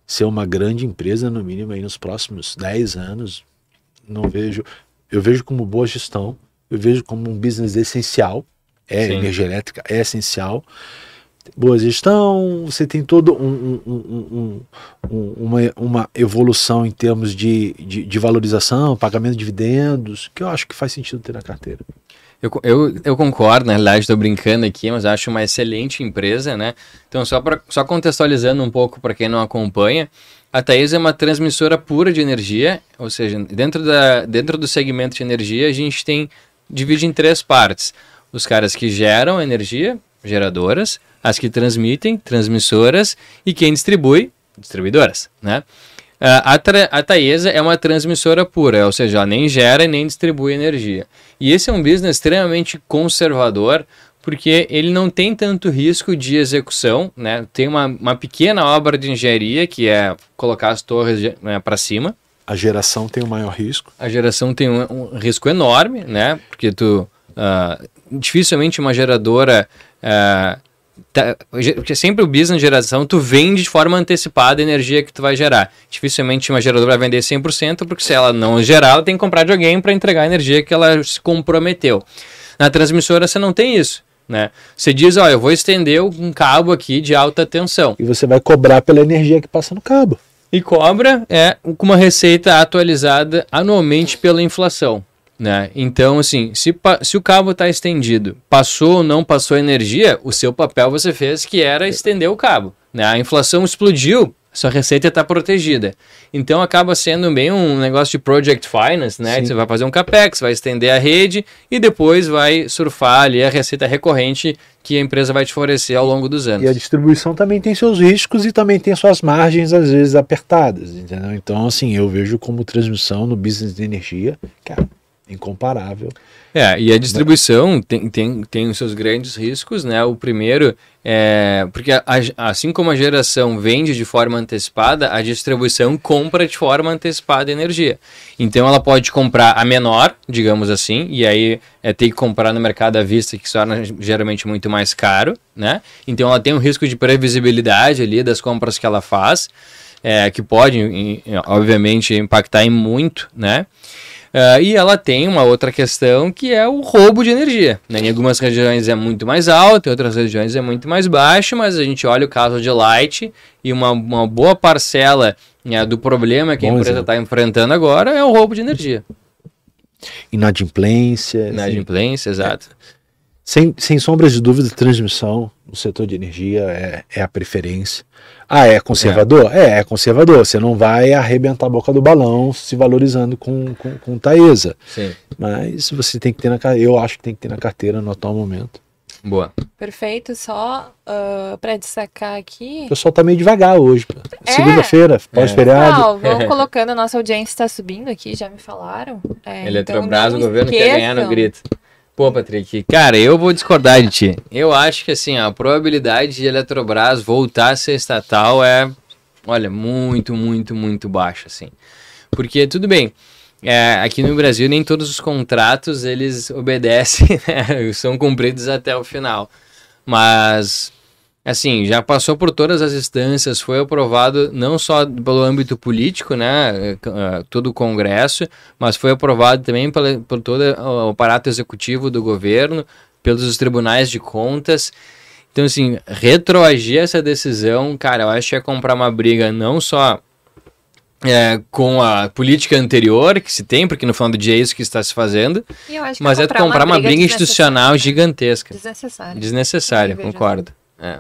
Speaker 1: ser uma grande empresa, no mínimo, aí nos próximos 10 anos. Não vejo. Eu vejo como boa gestão. Eu vejo como um business essencial. É, Sim. energia elétrica é essencial boa gestão, você tem todo um, um, um, uma, uma evolução em termos de, de, de, valorização, pagamento de dividendos, que eu acho que faz sentido ter na carteira.
Speaker 3: Eu, eu, eu concordo, na realidade estou brincando aqui, mas acho uma excelente empresa, né? Então, só, pra, só contextualizando um pouco para quem não acompanha, a Taesa é uma transmissora pura de energia, ou seja, dentro, da, dentro do segmento de energia a gente tem divide em três partes. Os caras que geram energia, geradoras, as que transmitem, transmissoras, e quem distribui, distribuidoras, né? A, a Taesa é uma transmissora pura, ou seja, ela nem gera e nem distribui energia. E esse é um business extremamente conservador, porque ele não tem tanto risco de execução, né? Tem uma, uma pequena obra de engenharia, que é colocar as torres né, para cima.
Speaker 1: A geração tem o maior risco.
Speaker 3: A geração tem um, um risco enorme, né? Porque tu... Uh, dificilmente uma geradora... Uh, tá, porque sempre o business geração, tu vende de forma antecipada a energia que tu vai gerar. Dificilmente uma geradora vai vender 100%, porque se ela não gerar, ela tem que comprar de alguém para entregar a energia que ela se comprometeu. Na transmissora você não tem isso. Né? Você diz, ó, eu vou estender um cabo aqui de alta tensão.
Speaker 1: E você vai cobrar pela energia que passa no cabo.
Speaker 3: E cobra é com uma receita atualizada anualmente pela inflação. Né? Então, assim, se, se o cabo está estendido, passou ou não passou energia, o seu papel você fez que era estender o cabo. Né? A inflação explodiu, sua receita está protegida. Então acaba sendo bem um negócio de project finance, né? Você vai fazer um capex, vai estender a rede e depois vai surfar ali a receita recorrente que a empresa vai te oferecer ao longo dos anos.
Speaker 1: E a distribuição também tem seus riscos e também tem suas margens às vezes apertadas, entendeu? Então assim, eu vejo como transmissão no business de energia, cara, incomparável.
Speaker 3: É, e a distribuição tem, tem, tem os seus grandes riscos, né? O primeiro é. Porque a, assim como a geração vende de forma antecipada, a distribuição compra de forma antecipada energia. Então ela pode comprar a menor, digamos assim, e aí é ter que comprar no mercado à vista, que torna geralmente muito mais caro, né? Então ela tem um risco de previsibilidade ali das compras que ela faz, é, que pode, obviamente, impactar em muito, né? Uh, e ela tem uma outra questão que é o roubo de energia. Né? Em algumas regiões é muito mais alto, em outras regiões é muito mais baixo, mas a gente olha o caso de Light e uma, uma boa parcela né, do problema que Bom a empresa está enfrentando agora é o roubo de energia.
Speaker 1: Inadimplência.
Speaker 3: Inadimplência, exato.
Speaker 1: Sem, sem sombras de dúvida, transmissão no setor de energia é, é a preferência. Ah, é conservador? É. é. é, conservador. Você não vai arrebentar a boca do balão se valorizando com, com, com Taesa. Sim. Mas você tem que ter na eu acho que tem que ter na carteira no atual momento.
Speaker 3: Boa.
Speaker 2: Perfeito. Só uh, para destacar aqui.
Speaker 1: O pessoal tá meio devagar hoje. É. Segunda-feira, pós-feriado.
Speaker 2: Não, vamos colocando, a nossa audiência está subindo aqui, já me falaram.
Speaker 3: É, Eletrobras, então o governo quer ganhar no grito. Pô, Patrick, cara, eu vou discordar de ti. Eu acho que assim, a probabilidade de Eletrobras voltar a ser estatal é, olha, muito, muito, muito baixa, assim. Porque, tudo bem, é, aqui no Brasil nem todos os contratos eles obedecem, né? são cumpridos até o final. Mas assim, já passou por todas as instâncias, foi aprovado não só pelo âmbito político, né, eh, todo o Congresso, mas foi aprovado também por todo o aparato executivo do governo, pelos tribunais de contas. Então, assim, retroagir essa decisão, cara, eu acho que é comprar uma briga não só é, com a política anterior que se tem, porque no final do dia é isso que está se fazendo, mas é comprar uma, uma briga, briga institucional gigantesca.
Speaker 2: Desnecessária.
Speaker 3: Desnecessária, concordo. É.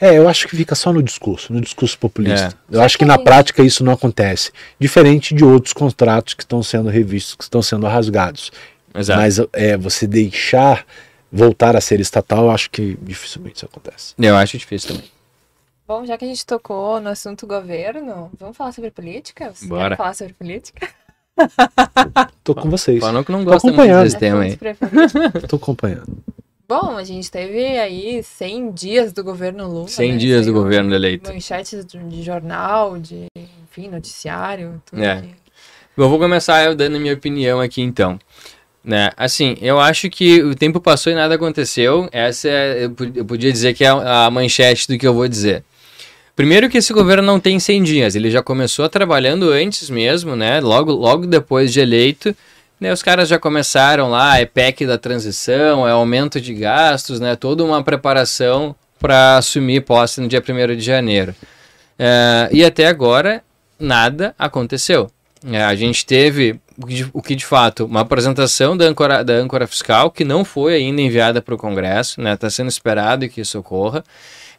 Speaker 1: É, eu acho que fica só no discurso, no discurso populista. É. Eu acho que na prática isso não acontece. Diferente de outros contratos que estão sendo revistos, que estão sendo rasgados. Exato. Mas é, você deixar voltar a ser estatal, eu acho que dificilmente isso acontece.
Speaker 3: Eu acho difícil também.
Speaker 2: Bom, já que a gente tocou no assunto governo, vamos falar sobre política? Você
Speaker 3: Bora.
Speaker 2: falar sobre política?
Speaker 1: Tô com vocês.
Speaker 3: Falando que não gosta muito desse tema aí.
Speaker 1: Tô acompanhando.
Speaker 2: Bom, a gente teve aí 100 dias do governo Lula.
Speaker 3: 100 né? dias do governo eleito.
Speaker 2: Manchetes de jornal, de, enfim, noticiário, tudo.
Speaker 3: É. Eu vou começar eu dando a minha opinião aqui então. Né? Assim, eu acho que o tempo passou e nada aconteceu. Essa é, eu podia dizer que é a manchete do que eu vou dizer. Primeiro que esse governo não tem 100 dias, ele já começou trabalhando antes mesmo, né? Logo, logo depois de eleito, né, os caras já começaram lá, é PEC da transição, é aumento de gastos, né, toda uma preparação para assumir posse no dia 1 de janeiro. É, e até agora, nada aconteceu. É, a gente teve o que de fato, uma apresentação da âncora, da âncora fiscal que não foi ainda enviada para o Congresso, está né, tá sendo esperado que isso ocorra.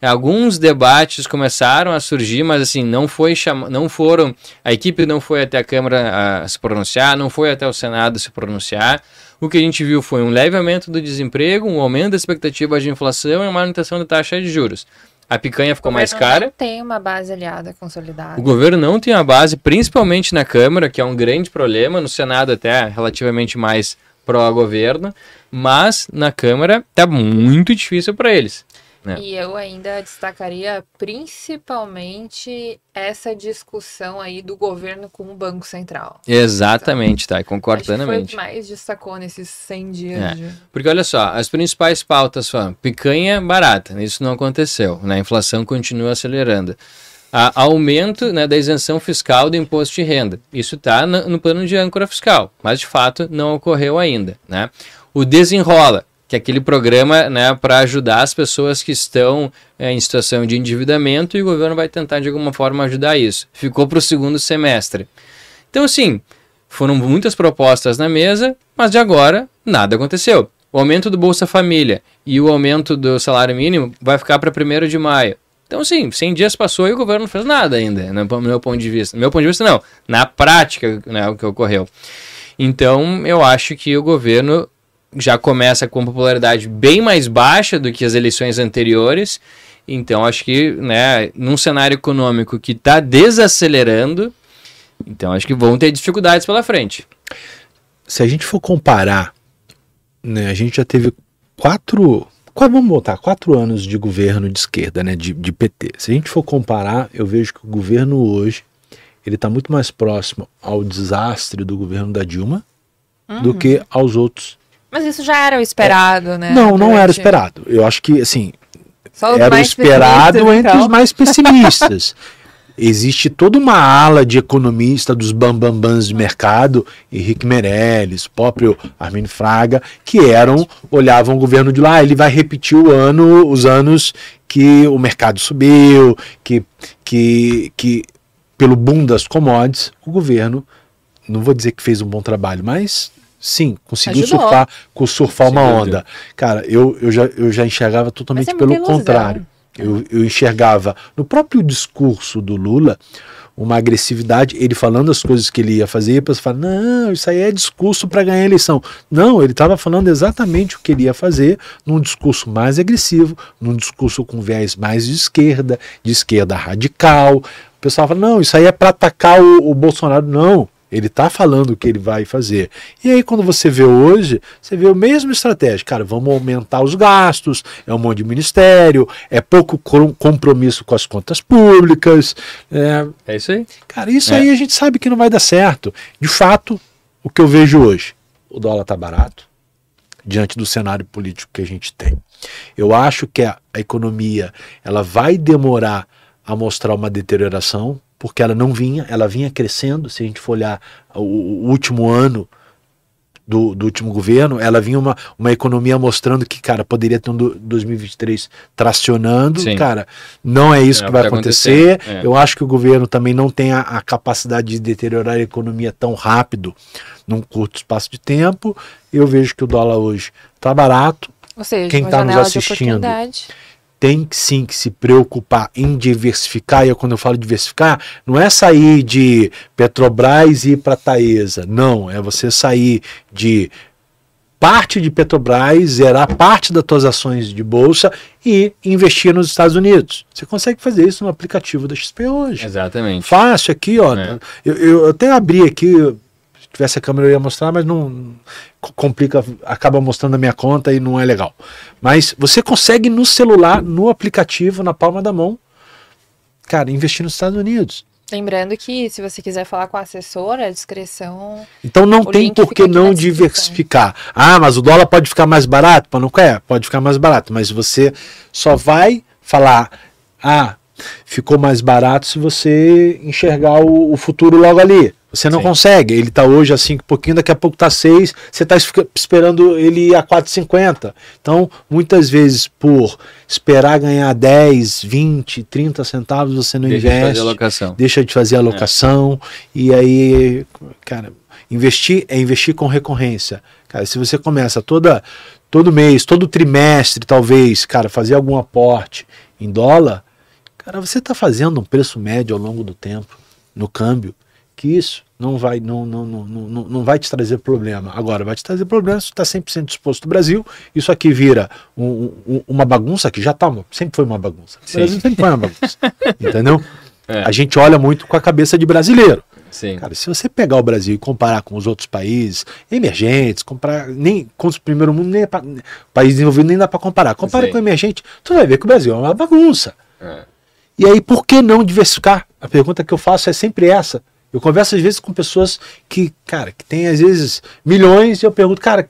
Speaker 3: Alguns debates começaram a surgir, mas assim, não foi chama... não foram, a equipe não foi até a Câmara a se pronunciar, não foi até o Senado se pronunciar. O que a gente viu foi um leve aumento do desemprego, um aumento da expectativa de inflação e uma manutenção da taxa de juros. A picanha ficou mais cara.
Speaker 2: Não tem uma base aliada consolidada.
Speaker 3: O governo não tem uma base, principalmente na Câmara, que é um grande problema. No Senado até relativamente mais pró-governo, mas na Câmara tá muito difícil para eles.
Speaker 2: Né? E eu ainda destacaria principalmente essa discussão aí do governo com o Banco Central.
Speaker 3: Exatamente, então, tá, concordo plenamente. Foi o
Speaker 2: que mais destacou nesses 100 dias. É. De...
Speaker 3: Porque olha só, as principais pautas foram picanha barata, isso não aconteceu, né? a inflação continua acelerando a aumento né, da isenção fiscal do imposto de renda. Isso está no, no, plano de âncora fiscal, mas de fato não ocorreu ainda. Né? O desenrola, que aquele programa né, para ajudar as pessoas que estão é, em situação de endividamento e o governo vai tentar de alguma forma ajudar isso. Ficou para o segundo semestre. Então, assim, foram muitas propostas na mesa, mas de agora nada aconteceu. O aumento do Bolsa Família e o aumento do salário mínimo vai ficar para 1 de maio. Então, sim, 100 dias passou e o governo não fez nada ainda, no meu ponto de vista. No meu ponto de vista, não. Na prática, né, o que ocorreu. Então, eu acho que o governo já começa com popularidade bem mais baixa do que as eleições anteriores. Então, acho que, né, num cenário econômico que está desacelerando, então acho que vão ter dificuldades pela frente.
Speaker 1: Se a gente for comparar, né, a gente já teve quatro vamos botar quatro anos de governo de esquerda, né, de, de PT. Se a gente for comparar, eu vejo que o governo hoje ele está muito mais próximo ao desastre do governo da Dilma uhum. do que aos outros.
Speaker 2: Mas isso já era o esperado, é, né?
Speaker 1: Não, não era esperado. Eu acho que assim era o esperado entre então. os mais pessimistas. existe toda uma ala de economista dos bambambans de mercado, Henrique Meirelles, próprio Armin Fraga, que eram, olhavam o governo de lá, ele vai repetir o ano, os anos que o mercado subiu, que, que, que pelo boom das commodities, o governo, não vou dizer que fez um bom trabalho, mas sim, conseguiu Ajudou. surfar, surfar uma onda. Cara, eu, eu, já, eu já enxergava totalmente é pelo contrário. Eu, eu enxergava no próprio discurso do Lula uma agressividade, ele falando as coisas que ele ia fazer, e a pessoa fala, não, isso aí é discurso para ganhar a eleição. Não, ele estava falando exatamente o que ele ia fazer, num discurso mais agressivo, num discurso com viés mais de esquerda, de esquerda radical. O pessoal fala, não, isso aí é para atacar o, o Bolsonaro. Não, ele está falando o que ele vai fazer. E aí, quando você vê hoje, você vê a mesma estratégia. Cara, vamos aumentar os gastos, é um monte de ministério, é pouco compromisso com as contas públicas.
Speaker 3: É, é isso aí.
Speaker 1: Cara, isso é. aí a gente sabe que não vai dar certo. De fato, o que eu vejo hoje, o dólar está barato, diante do cenário político que a gente tem. Eu acho que a, a economia ela vai demorar a mostrar uma deterioração, porque ela não vinha, ela vinha crescendo. Se a gente for olhar o, o último ano do, do, último governo, ela vinha uma, uma economia mostrando que, cara, poderia ter um 2023 tracionando. Sim. Cara, não é isso é que vai acontecer. É. Eu acho que o governo também não tem a, a, capacidade de deteriorar a economia tão rápido num curto espaço de tempo. Eu vejo que o dólar hoje está barato.
Speaker 2: Ou seja, Quem está nos assistindo
Speaker 1: tem sim que se preocupar em diversificar, e quando eu falo diversificar, não é sair de Petrobras e ir para Taesa, não, é você sair de parte de Petrobras, zerar parte das suas ações de bolsa e investir nos Estados Unidos. Você consegue fazer isso no aplicativo da XP hoje.
Speaker 3: Exatamente.
Speaker 1: Fácil aqui, ó. É. Eu, eu, eu até abri aqui, tivesse a câmera eu ia mostrar, mas não complica, acaba mostrando a minha conta e não é legal. Mas você consegue no celular, no aplicativo, na palma da mão, cara, investir nos Estados Unidos.
Speaker 2: Lembrando que se você quiser falar com a assessora, a discreção.
Speaker 1: Então não tem por que não diversificar. Ah, mas o dólar pode ficar mais barato? Não quer? Pode ficar mais barato, mas você só vai falar, ah, ficou mais barato se você enxergar o, o futuro logo ali. Você não Sim. consegue. Ele está hoje a 5 pouquinho, daqui a pouco está 6, você está esperando ele ir a 4,50. Então, muitas vezes, por esperar ganhar 10, 20, 30 centavos, você não
Speaker 3: deixa
Speaker 1: investe.
Speaker 3: De fazer alocação.
Speaker 1: Deixa de fazer alocação. É. E aí, cara, investir é investir com recorrência. Cara, se você começa toda, todo mês, todo trimestre, talvez, cara, fazer algum aporte em dólar, cara, você está fazendo um preço médio ao longo do tempo no câmbio que isso não vai, não, não, não, não, não vai te trazer problema. Agora, vai te trazer problema se você está 100% disposto do Brasil. Isso aqui vira um, um, uma bagunça, que já tá, sempre foi uma bagunça. O Brasil sempre foi uma bagunça. entendeu? É. A gente olha muito com a cabeça de brasileiro. Sim. Cara, se você pegar o Brasil e comparar com os outros países emergentes, comparar nem com os primeiro mundo, nem é pra, país desenvolvido nem dá para comparar. Compara Sim. com o emergente, tu vai ver que o Brasil é uma bagunça. É. E aí, por que não diversificar? A pergunta que eu faço é sempre essa. Eu converso às vezes com pessoas que, cara, que tem às vezes milhões e eu pergunto, cara,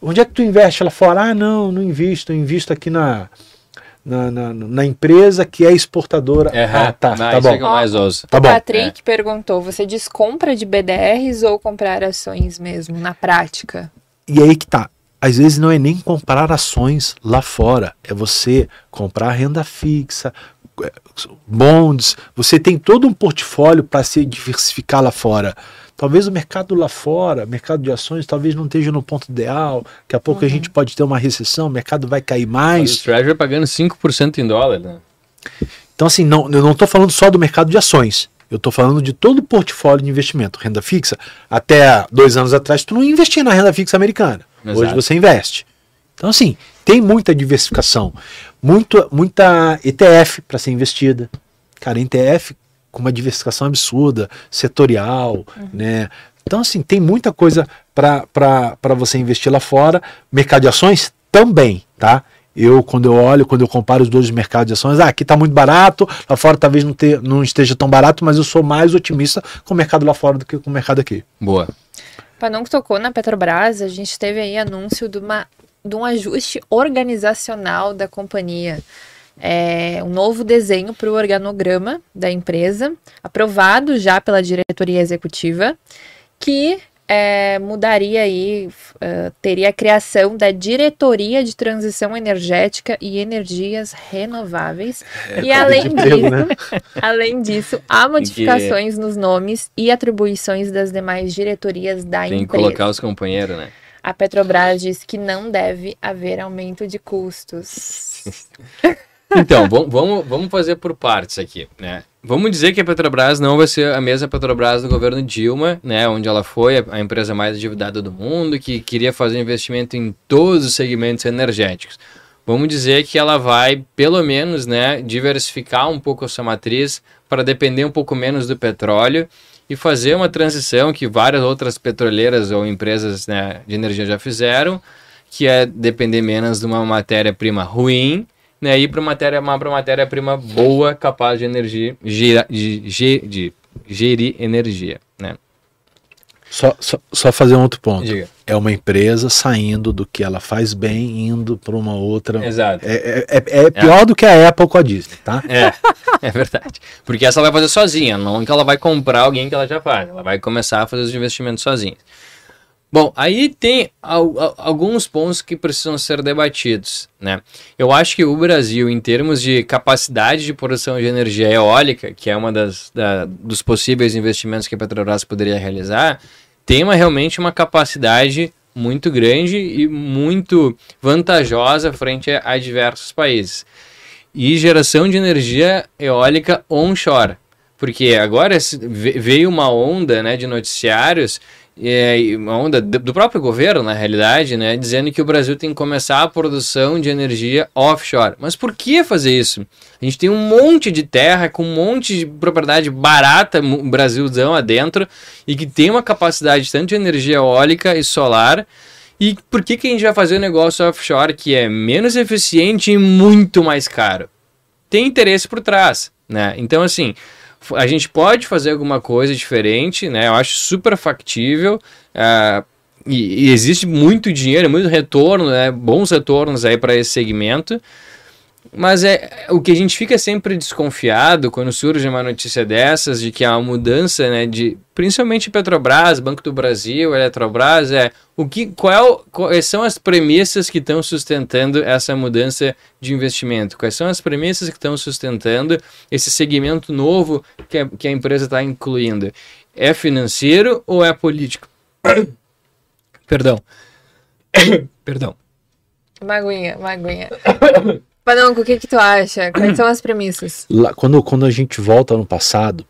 Speaker 1: onde é que tu investe lá fora? Ah, não, não invisto, eu invisto aqui na, na, na, na, empresa que é exportadora.
Speaker 3: ah, tá, tá bom. É mais ouço.
Speaker 2: Tá o bom. Patrick é. perguntou: você diz compra de BDRs ou comprar ações mesmo, na prática?
Speaker 1: E aí que tá. Às vezes não é nem comprar ações lá fora, é você comprar renda fixa, é, bonds, você tem todo um portfólio para se diversificar lá fora. Talvez o mercado lá fora, mercado de ações, talvez não esteja no ponto ideal. Daqui a pouco uhum. a gente pode ter uma recessão, o mercado vai cair mais. Mas
Speaker 3: o Treasury pagando 5% em dólar, né?
Speaker 1: Então, assim, não, eu não estou falando só do mercado de ações. Eu estou falando de todo o portfólio de investimento. Renda fixa, até dois anos atrás, tu não investia na renda fixa americana. Exato. Hoje você investe. Então, assim, tem muita diversificação. Muito, muita ETF para ser investida. Cara, ETF com uma diversificação absurda, setorial, uhum. né? Então, assim, tem muita coisa para você investir lá fora. Mercado de ações também, tá? Eu, quando eu olho, quando eu comparo os dois mercados de ações, ah, aqui está muito barato, lá fora talvez não, ter, não esteja tão barato, mas eu sou mais otimista com o mercado lá fora do que com o mercado aqui.
Speaker 3: Boa.
Speaker 2: Panão que tocou na Petrobras, a gente teve aí anúncio de, uma, de um ajuste organizacional da companhia é, um novo desenho para o organograma da empresa, aprovado já pela diretoria executiva, que é, mudaria aí, uh, teria a criação da Diretoria de Transição Energética e Energias Renováveis. É, e além disso, né? além disso, há modificações que... nos nomes e atribuições das demais diretorias da
Speaker 3: Tem
Speaker 2: empresa. Tem
Speaker 3: que colocar os companheiros, né?
Speaker 2: A Petrobras diz que não deve haver aumento de custos.
Speaker 3: Então, vamos, vamos fazer por partes aqui, né? Vamos dizer que a Petrobras não vai ser a mesma Petrobras do governo Dilma, né? Onde ela foi a empresa mais endividada do mundo, que queria fazer investimento em todos os segmentos energéticos. Vamos dizer que ela vai, pelo menos, né, diversificar um pouco a sua matriz para depender um pouco menos do petróleo e fazer uma transição que várias outras petroleiras ou empresas né, de energia já fizeram, que é depender menos de uma matéria-prima ruim né, ir para matéria, uma matéria-prima boa, capaz de energia, gira, de, de, de gerir energia, né?
Speaker 1: Só, só, só, fazer um outro ponto. Diga. É uma empresa saindo do que ela faz bem, indo para uma outra.
Speaker 3: Exato.
Speaker 1: É, é, é, é pior do que a Apple com a Disney, tá?
Speaker 3: É, é verdade. Porque essa ela vai fazer sozinha, não que ela vai comprar alguém que ela já faz. Ela vai começar a fazer os investimentos sozinha. Bom, aí tem alguns pontos que precisam ser debatidos, né? Eu acho que o Brasil, em termos de capacidade de produção de energia eólica, que é uma das da, dos possíveis investimentos que a Petrobras poderia realizar, tem uma, realmente uma capacidade muito grande e muito vantajosa frente a, a diversos países. E geração de energia eólica onshore, porque agora veio uma onda né, de noticiários é, uma onda do próprio governo, na realidade, né, dizendo que o Brasil tem que começar a produção de energia offshore. Mas por que fazer isso? A gente tem um monte de terra com um monte de propriedade barata, Brasilzão adentro, e que tem uma capacidade tanto de energia eólica e solar. E por que, que a gente vai fazer um negócio offshore que é menos eficiente e muito mais caro? Tem interesse por trás, né? Então, assim, a gente pode fazer alguma coisa diferente, né? Eu acho super factível. Uh, e, e, existe muito dinheiro, muito retorno, né? bons retornos aí para esse segmento. Mas é o que a gente fica sempre desconfiado quando surge uma notícia dessas de que há uma mudança, né, de principalmente Petrobras, Banco do Brasil, Eletrobras, é o que qual quais são as premissas que estão sustentando essa mudança de investimento? Quais são as premissas que estão sustentando esse segmento novo que a, que a empresa está incluindo? É financeiro ou é político? Perdão. Perdão.
Speaker 2: Maguinha, maguinha. Panonco, o que, que tu acha? Quais são as premissas?
Speaker 1: Lá, quando, quando a gente volta no passado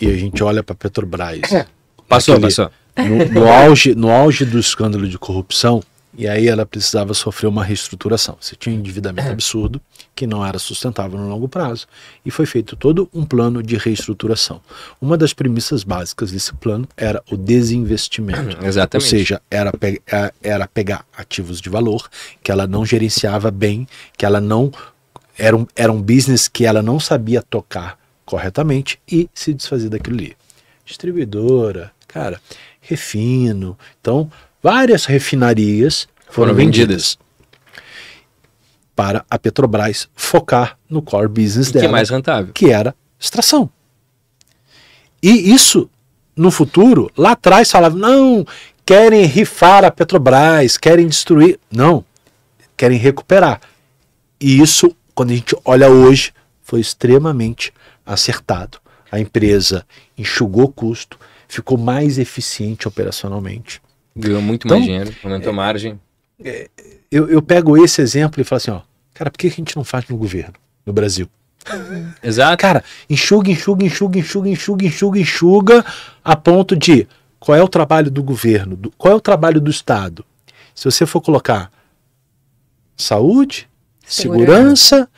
Speaker 1: e a gente olha para Petrobras.
Speaker 3: É. Passou, aquele, passou.
Speaker 1: No, no, auge, no auge do escândalo de corrupção, E aí ela precisava sofrer uma reestruturação. Você tinha um endividamento absurdo que não era sustentável no longo prazo e foi feito todo um plano de reestruturação. Uma das premissas básicas desse plano era o desinvestimento.
Speaker 3: Exatamente.
Speaker 1: Ou seja, era, pe é, era pegar ativos de valor que ela não gerenciava bem, que ela não era um, era um business que ela não sabia tocar corretamente e se desfazer daquilo ali. Distribuidora, cara, refino. Então, várias refinarias foram, foram vendidas. vendidas. para a Petrobras focar no core business dela,
Speaker 3: que é mais rentável,
Speaker 1: que era extração. E isso no futuro, lá atrás falava, não, querem rifar a Petrobras, querem destruir. Não, querem recuperar. E isso, quando a gente olha hoje, foi extremamente acertado. A empresa enxugou custo, ficou mais eficiente operacionalmente.
Speaker 3: Ganhou muito então, mais dinheiro, aumentou a é, margem.
Speaker 1: É, eu, eu pego esse exemplo e falo assim, ó, cara, por que a gente não faz no governo, no Brasil?
Speaker 3: Exato.
Speaker 1: Cara, enxuga, enxuga, enxuga, enxuga, enxuga, enxuga, enxuga, a ponto de qual é o trabalho do governo, do, qual é o trabalho do Estado. Se você for colocar saúde, segurança,
Speaker 2: segurança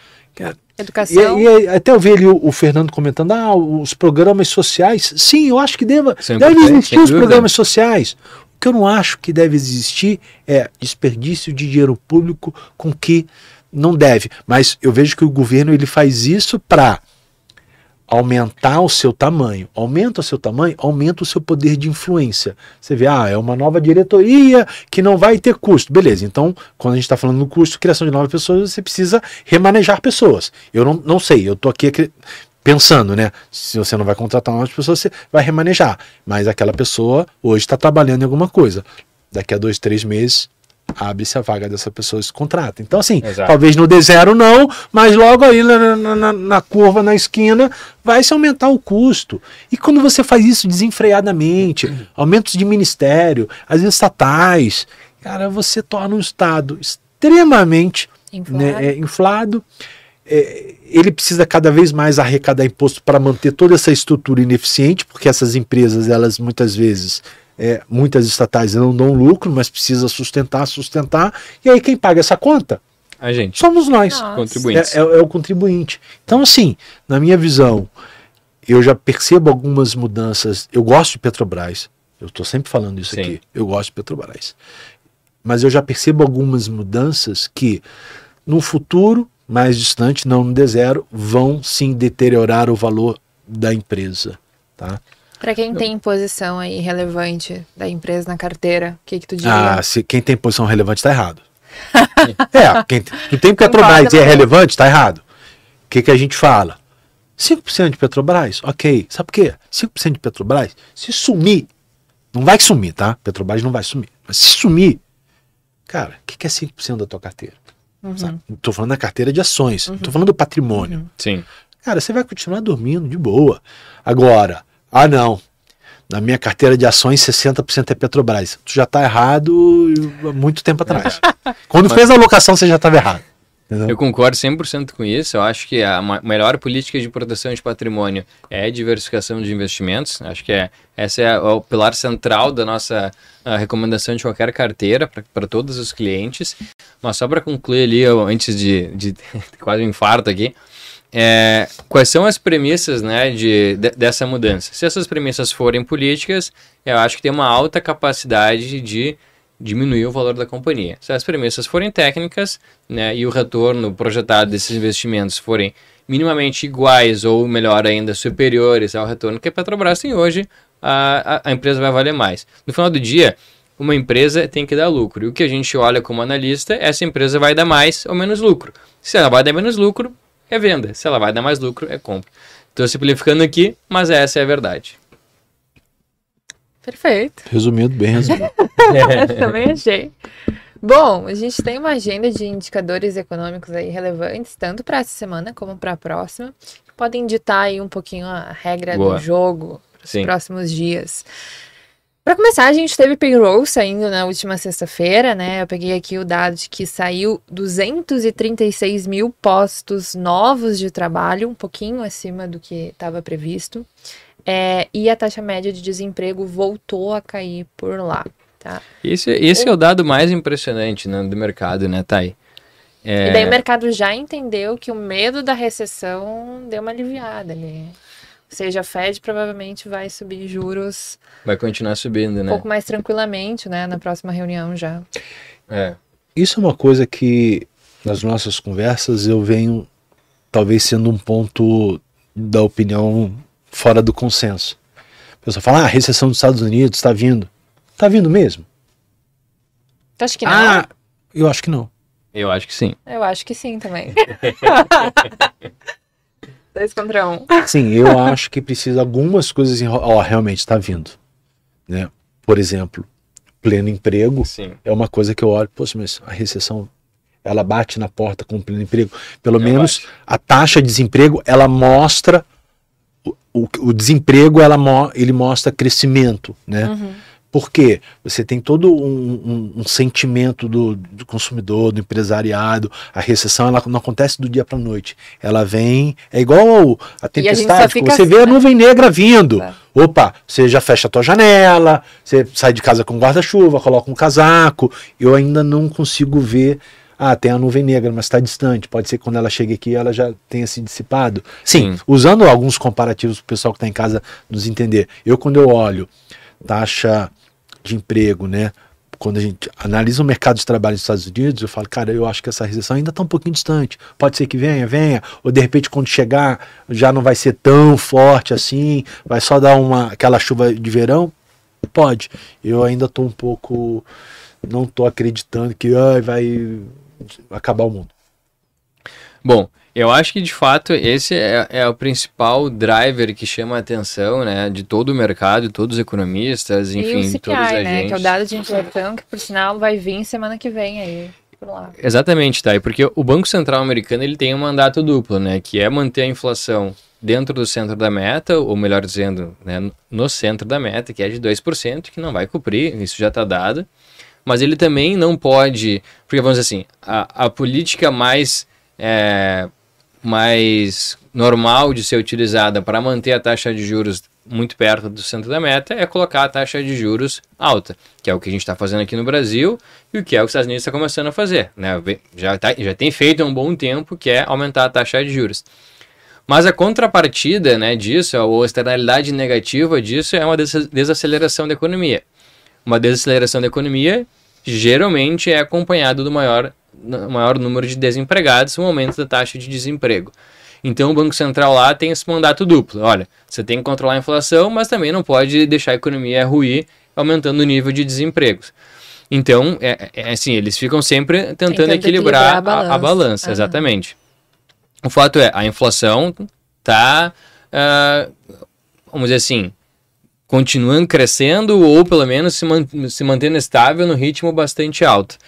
Speaker 2: educação.
Speaker 1: E, e, até eu vi ali o, o, Fernando comentando, ah, os programas sociais. Sim, eu acho que deva, deve existir os programas sociais que eu não acho que deve existir é desperdício de dinheiro público com que não deve. Mas eu vejo que o governo ele faz isso para aumentar o seu tamanho. Aumenta o seu tamanho, aumenta o seu poder de influência. Você vê, ah, é uma nova diretoria que não vai ter custo. Beleza, então, quando a gente está falando no custo, criação de novas pessoas, você precisa remanejar pessoas. Eu não, não sei, eu estou aqui pensando, né? Se você não vai contratar novas pessoas, você vai remanejar. Mas aquela pessoa hoje está trabalhando em alguma coisa. Daqui a dois, três meses, abre-se a vaga dessa pessoa e se contrata. Então, assim, Exato. talvez no D0 não, mas logo aí na, na, na, curva, na esquina, vai se aumentar o custo. E quando você faz isso desenfreadamente, aumentos de ministério, as estatais, cara, você torna um Estado extremamente inflado. Né, é, inflado é, ele precisa cada vez mais arrecadar imposto para manter toda essa estrutura ineficiente, porque essas empresas, elas muitas vezes, é, muitas estatais não dão lucro, mas precisa sustentar, sustentar. E aí quem paga essa conta?
Speaker 3: A gente.
Speaker 1: Somos nós.
Speaker 3: Contribuintes.
Speaker 1: É, é, é o contribuinte. Então, assim, na minha visão, eu já percebo algumas mudanças. Eu gosto de Petrobras. Eu estou sempre falando isso Sim. aqui. Eu gosto de Petrobras. Mas eu já percebo algumas mudanças que, no futuro, mais distante, não no D0, vão sim deteriorar o valor da empresa. Tá?
Speaker 2: Para quem tem posição aí relevante da empresa na carteira, o que, que tu diria?
Speaker 1: Ah, se quem tem posição relevante está errado. é, quem tu tem Petrobras e é relevante, está errado. O que, que a gente fala? 5% de Petrobras, ok. Sabe por quê? 5% de Petrobras, se sumir, não vai sumir, tá? Petrobras não vai sumir. Mas se sumir, cara, o que, que é 5% da tua carteira? Uhum. Tô falando da carteira de ações, uhum. tô falando do patrimônio. Uhum.
Speaker 3: Sim.
Speaker 1: Cara, você vai continuar dormindo de boa. Agora, ah não, na minha carteira de ações 60% é Petrobras. Tu já tá errado há muito tempo atrás. Quando Mas... fez a alocação você já estava errado.
Speaker 3: Eu concordo 100% com isso. Eu acho que a melhor política de proteção de patrimônio é diversificação de investimentos. Acho que é, essa é o pilar central da nossa recomendação de qualquer carteira para todos os clientes. Mas só para concluir ali, eu, antes de, de quase um infarto aqui, é, quais são as premissas né, de, de, dessa mudança? Se essas premissas forem políticas, eu acho que tem uma alta capacidade de diminuir o valor da companhia. Se as premissas forem técnicas né, e o retorno projetado desses investimentos forem minimamente iguais ou, melhor ainda, superiores ao retorno que a Petrobras tem hoje, a, a, a empresa vai valer mais. No final do dia, uma empresa tem que dar lucro. E o que a gente olha como analista, essa empresa vai dar mais ou menos lucro. Se ela vai dar menos lucro, é venda. Se ela vai dar mais lucro, é compra. Estou simplificando aqui, mas essa é a verdade.
Speaker 2: Perfeito.
Speaker 1: Resumido, bem resumido.
Speaker 2: Também achei. Bom, a gente tem uma agenda de indicadores econômicos aí relevantes, tanto para essa semana como para a próxima, que podem ditar aí um pouquinho a regra Boa. do jogo para os próximos dias. Para começar, a gente teve payroll saindo na última sexta-feira, né? Eu peguei aqui o dado de que saiu 236 mil postos novos de trabalho, um pouquinho acima do que estava previsto. É, e a taxa média de desemprego voltou a cair por lá.
Speaker 3: Tá. Esse, esse é o dado mais impressionante né, do mercado, né, Thay?
Speaker 2: É... E daí o mercado já entendeu que o medo da recessão deu uma aliviada ali. Ou seja, a Fed provavelmente vai subir juros.
Speaker 3: Vai continuar subindo, né?
Speaker 2: Um pouco mais tranquilamente, né? Na próxima reunião já.
Speaker 1: É. Isso é uma coisa que nas nossas conversas eu venho talvez sendo um ponto da opinião fora do consenso. A pessoa fala, ah, a recessão dos Estados Unidos está vindo. Está vindo mesmo?
Speaker 2: Tu acha que não? Ah,
Speaker 1: eu acho que não.
Speaker 3: Eu acho que sim.
Speaker 2: Eu acho que sim também. Dois contra um.
Speaker 1: Sim, eu acho que precisa algumas coisas. Ó, oh, realmente está vindo. Né? Por exemplo, pleno emprego sim. é uma coisa que eu olho, poxa, mas a recessão ela bate na porta com pleno emprego. Pelo eu menos bate. a taxa de desemprego ela mostra o, o, desemprego ela ele mostra crescimento, né? Uhum. Porque você tem todo um, um, um sentimento do, do, consumidor, do empresariado. A recessão ela não acontece do dia para noite. Ela vem, é igual a tempestade. A você vê a assim, nuvem negra vindo. É. Opa, você já fecha a tua janela, você sai de casa com guarda-chuva, coloca um casaco. Eu ainda não consigo ver. Ah, tem a nuvem negra, mas está distante. Pode ser que quando ela chegue aqui ela já tenha se dissipado. Sim, usando alguns comparativos para o pessoal que está em casa nos entender. Eu, quando eu olho taxa de emprego, né? Quando a gente analisa o mercado de trabalho nos Estados Unidos, eu falo, cara, eu acho que essa recessão ainda está um pouquinho distante. Pode ser que venha, venha, ou de repente quando chegar já não vai ser tão forte assim, vai só dar uma aquela chuva de verão. Pode. Eu ainda estou um pouco, não estou acreditando que ai, vai acabar o mundo.
Speaker 3: Bom, eu acho que de fato esse é, é, o principal driver que chama a atenção, né, de todo o mercado, de todos os economistas, enfim, e o CPI, todos os agentes.
Speaker 2: né, que é o dado de inflação que por sinal vai vir semana que vem aí.
Speaker 3: Exatamente, tá? E porque o Banco Central americano ele tem um mandato duplo, né, que é manter a inflação dentro do centro da meta, ou melhor dizendo, né, no centro da meta, que é de 2%, que não vai cumprir, isso já está dado. Mas ele também não pode, porque vamos dizer assim, a, a política mais é, mais normal de ser utilizada para manter a taxa de juros muito perto do centro da meta é colocar a taxa de juros alta, que é o que a gente está fazendo aqui no Brasil e o que é o que os Estados Unidos está começando a fazer. Né? Já, tá, já tem feito há um bom tempo, que é aumentar a taxa de juros. Mas a contrapartida né, disso, ou a externalidade negativa disso, é uma desaceleração da economia. Uma desaceleração da economia geralmente é acompanhado do maior maior número de desempregados, um aumento da taxa de desemprego. Então o Banco Central lá tem esse mandato duplo. Olha, você tem que controlar a inflação, mas também não pode deixar a economia ruir, aumentando o nível de desemprego. Então, é, é assim, eles ficam sempre tentando, tentando equilibrar, equilibrar, a balança, a, a balança uhum. exatamente. O fato é, a inflação está, uh, vamos dizer assim, continuando crescendo ou pelo menos se, man se mantendo estável no ritmo bastante alto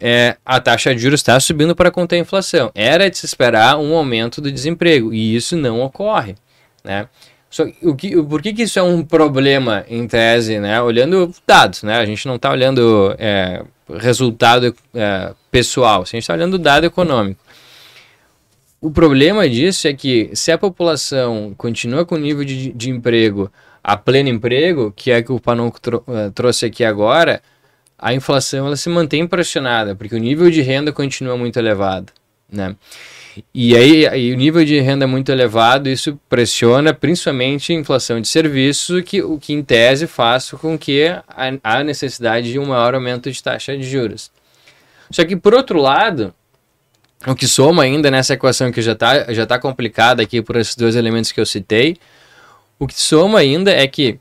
Speaker 3: é, a taxa de juros está subindo para conter a inflação. Era de se esperar um aumento do desemprego e isso não ocorre. Né? Só, o que, por que, que isso é um problema em tese, né? Olhando dados, né? A gente não está olhando é, resultado é, pessoal, a gente está olhando dado econômico. O problema disso é que se a população continua com o nível de, de emprego a pleno emprego, que é que o Panon é, trouxe aqui agora, a inflação ela se mantém pressionada, porque o nível de renda continua muito elevado, né? E aí, aí, o nível de renda muito elevado, isso pressiona principalmente a inflação de serviços, que, o que em tese faz com que há necessidade de um maior aumento de taxa de juros. Só que, por outro lado, o que soma ainda nessa equação que já está já tá complicada aqui por esses dois elementos que eu citei, o que soma ainda é que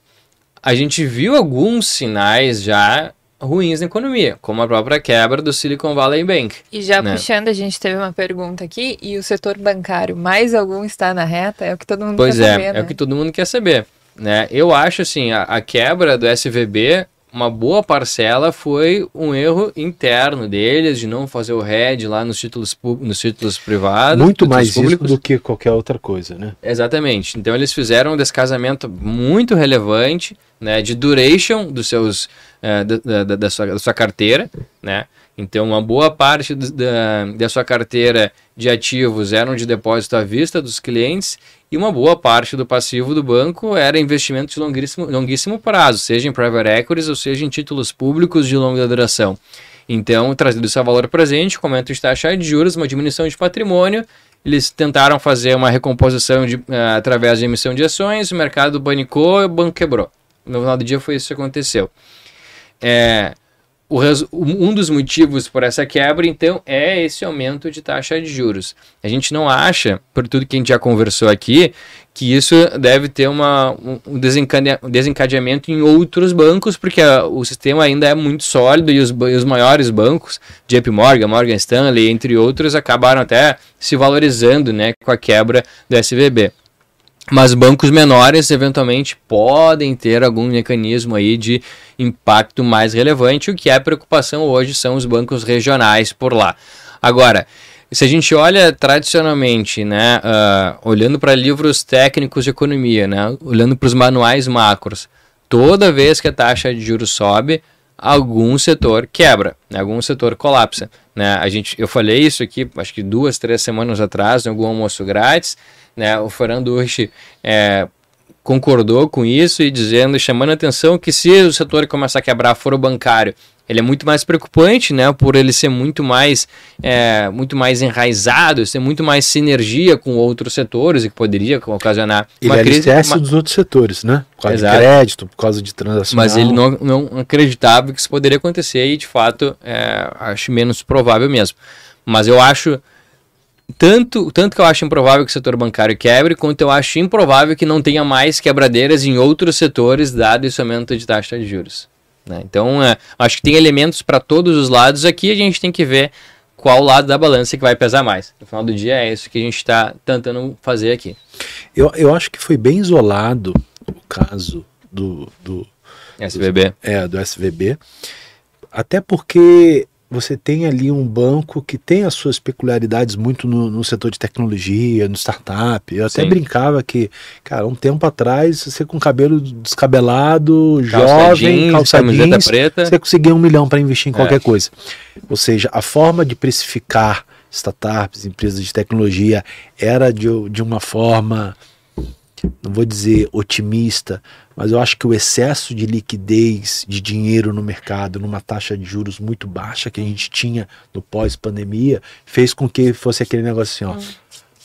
Speaker 3: a gente viu alguns sinais já ruins na economia, como a própria quebra do Silicon Valley Bank.
Speaker 2: E já né? puxando, a gente teve uma pergunta aqui, e o setor bancário, mais algum está na reta? É o que todo mundo
Speaker 3: pois
Speaker 2: quer
Speaker 3: é,
Speaker 2: saber, Pois
Speaker 3: é, é o que todo mundo quer saber. Né? Eu acho assim, a, a quebra do SVB uma boa parcela foi um erro interno deles de não fazer o RED lá nos títulos, nos títulos privados.
Speaker 1: Muito mais públicos. do que qualquer outra coisa, né?
Speaker 3: Exatamente. Então eles fizeram um descasamento muito relevante, né, de duration dos seus, uh, da, da, da, sua, da sua carteira, né? Então, uma boa parte da, da sua carteira de ativos eram de depósito à vista dos clientes e uma boa parte do passivo do banco era investimento de longuíssimo, longuíssimo prazo, seja em private equities ou seja em títulos públicos de longa duração. Então, trazendo seu valor presente, com aumento de taxa de juros, uma diminuição de patrimônio, eles tentaram fazer uma recomposição de, uh, através de emissão de ações, o mercado panicou e o banco quebrou. No final do dia foi isso que aconteceu. É, um dos motivos por essa quebra, então, é esse aumento de taxa de juros. A gente não acha, por tudo que a gente já conversou aqui, que isso deve ter uma, um desencadeamento em outros bancos, porque o sistema ainda é muito sólido e os, e os maiores bancos, JP Morgan, Morgan Stanley, entre outros, acabaram até se valorizando né, com a quebra do SVB. Mas bancos menores, eventualmente, podem ter algum mecanismo aí de impacto mais relevante. O que é preocupação hoje são os bancos regionais por lá. Agora, se a gente olha tradicionalmente, né, uh, olhando para livros técnicos de economia, né, olhando para os manuais macros, toda vez que a taxa de juros sobe, algum setor quebra, né, algum setor colapsa. Né? A gente, eu falei isso aqui, acho que duas, três semanas atrás, em algum almoço grátis. Né? O Fernando Urch é, concordou com isso e dizendo, chamando a atenção que se o setor começar a quebrar for o bancário, ele é muito mais preocupante, né, por ele ser muito mais, é, muito mais enraizado, ser muito mais sinergia com outros setores e que poderia ocasionar
Speaker 1: ele uma crise. Ele uma... dos outros setores, né, por causa Exato. de crédito, por causa de transação.
Speaker 3: Mas ele não, não acreditava que isso poderia acontecer e, de fato, é, acho menos provável mesmo. Mas eu acho tanto, tanto que eu acho improvável que o setor bancário quebre, quanto eu acho improvável que não tenha mais quebradeiras em outros setores, dado esse aumento de taxa de juros. Né? Então, é, acho que tem elementos para todos os lados aqui, a gente tem que ver qual lado da balança que vai pesar mais. No final do dia, é isso que a gente está tentando fazer aqui.
Speaker 1: Eu, eu acho que foi bem isolado o caso do, do
Speaker 3: SVB.
Speaker 1: É, do SVB. Até porque você tem ali um banco que tem as suas peculiaridades muito no, no setor de tecnologia, no startup. Eu até Sim. brincava que, cara, um tempo atrás, você com cabelo descabelado, calça jovem, jeans, calça jeans, preta. você conseguia um milhão para investir em qualquer é. coisa. Ou seja, a forma de precificar startups, empresas de tecnologia, era de, de uma forma não vou dizer otimista, mas eu acho que o excesso de liquidez de dinheiro no mercado, numa taxa de juros muito baixa que a gente tinha no pós-pandemia, fez com que fosse aquele negócio assim, ó. Hum.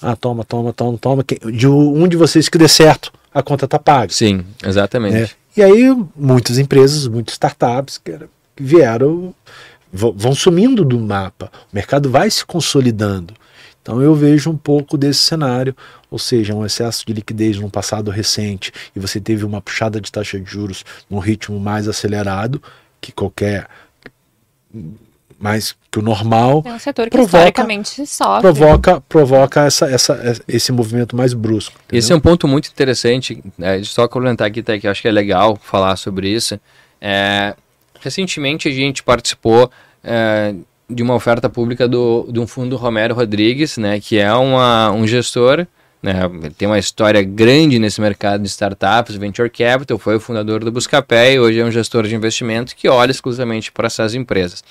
Speaker 1: Ah, toma, toma, toma, toma. De um de vocês que dê certo, a conta tá paga.
Speaker 3: Sim, exatamente. É.
Speaker 1: E aí, muitas empresas, muitas startups que vieram, vão sumindo do mapa. O mercado vai se consolidando. Então eu vejo um pouco desse cenário, ou seja, um excesso de liquidez no passado recente e você teve uma puxada de taxa de juros num ritmo mais acelerado que qualquer mais que o normal.
Speaker 2: É um setor que provoca, historicamente sofre.
Speaker 1: Provoca, provoca essa, essa, esse movimento mais brusco.
Speaker 3: Entendeu? Esse é um ponto muito interessante, né, só comentar aqui, tá, que eu acho que é legal falar sobre isso. É, recentemente a gente participou é, de uma oferta pública do, de um fundo Romero Rodrigues, né, que é uma, um gestor, né, tem uma história grande nesse mercado de startups, venture capital, foi o fundador do Buscapé e hoje é um gestor de investimento que olha exclusivamente para essas empresas.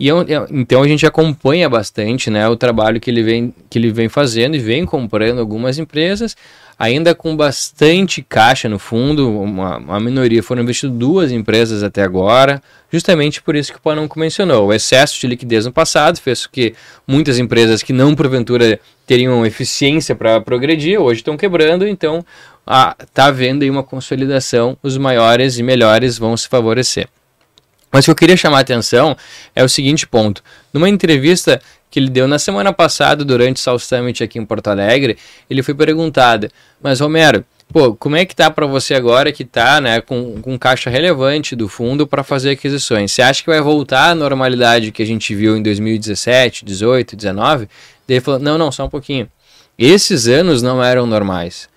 Speaker 3: E eu, eu, então a gente acompanha bastante né, o trabalho que ele, vem, que ele vem fazendo e vem comprando algumas empresas ainda com bastante caixa no fundo, uma, uma minoria foram investidas duas empresas até agora, justamente por isso que o Panão mencionou. O excesso de liquidez no passado fez com que muitas empresas que não porventura teriam eficiência para progredir, hoje estão quebrando, então está havendo aí uma consolidação, os maiores e melhores vão se favorecer. Mas o que eu queria chamar a atenção é o seguinte ponto. Numa entrevista que ele deu na semana passada durante o South Summit aqui em Porto Alegre, ele foi perguntado: "Mas Romero, pô, como é que tá para você agora que tá, né, com, com caixa relevante do fundo para fazer aquisições? Você acha que vai voltar à normalidade que a gente viu em 2017, 18, 19?" Ele falou: "Não, não, só um pouquinho. Esses anos não eram normais.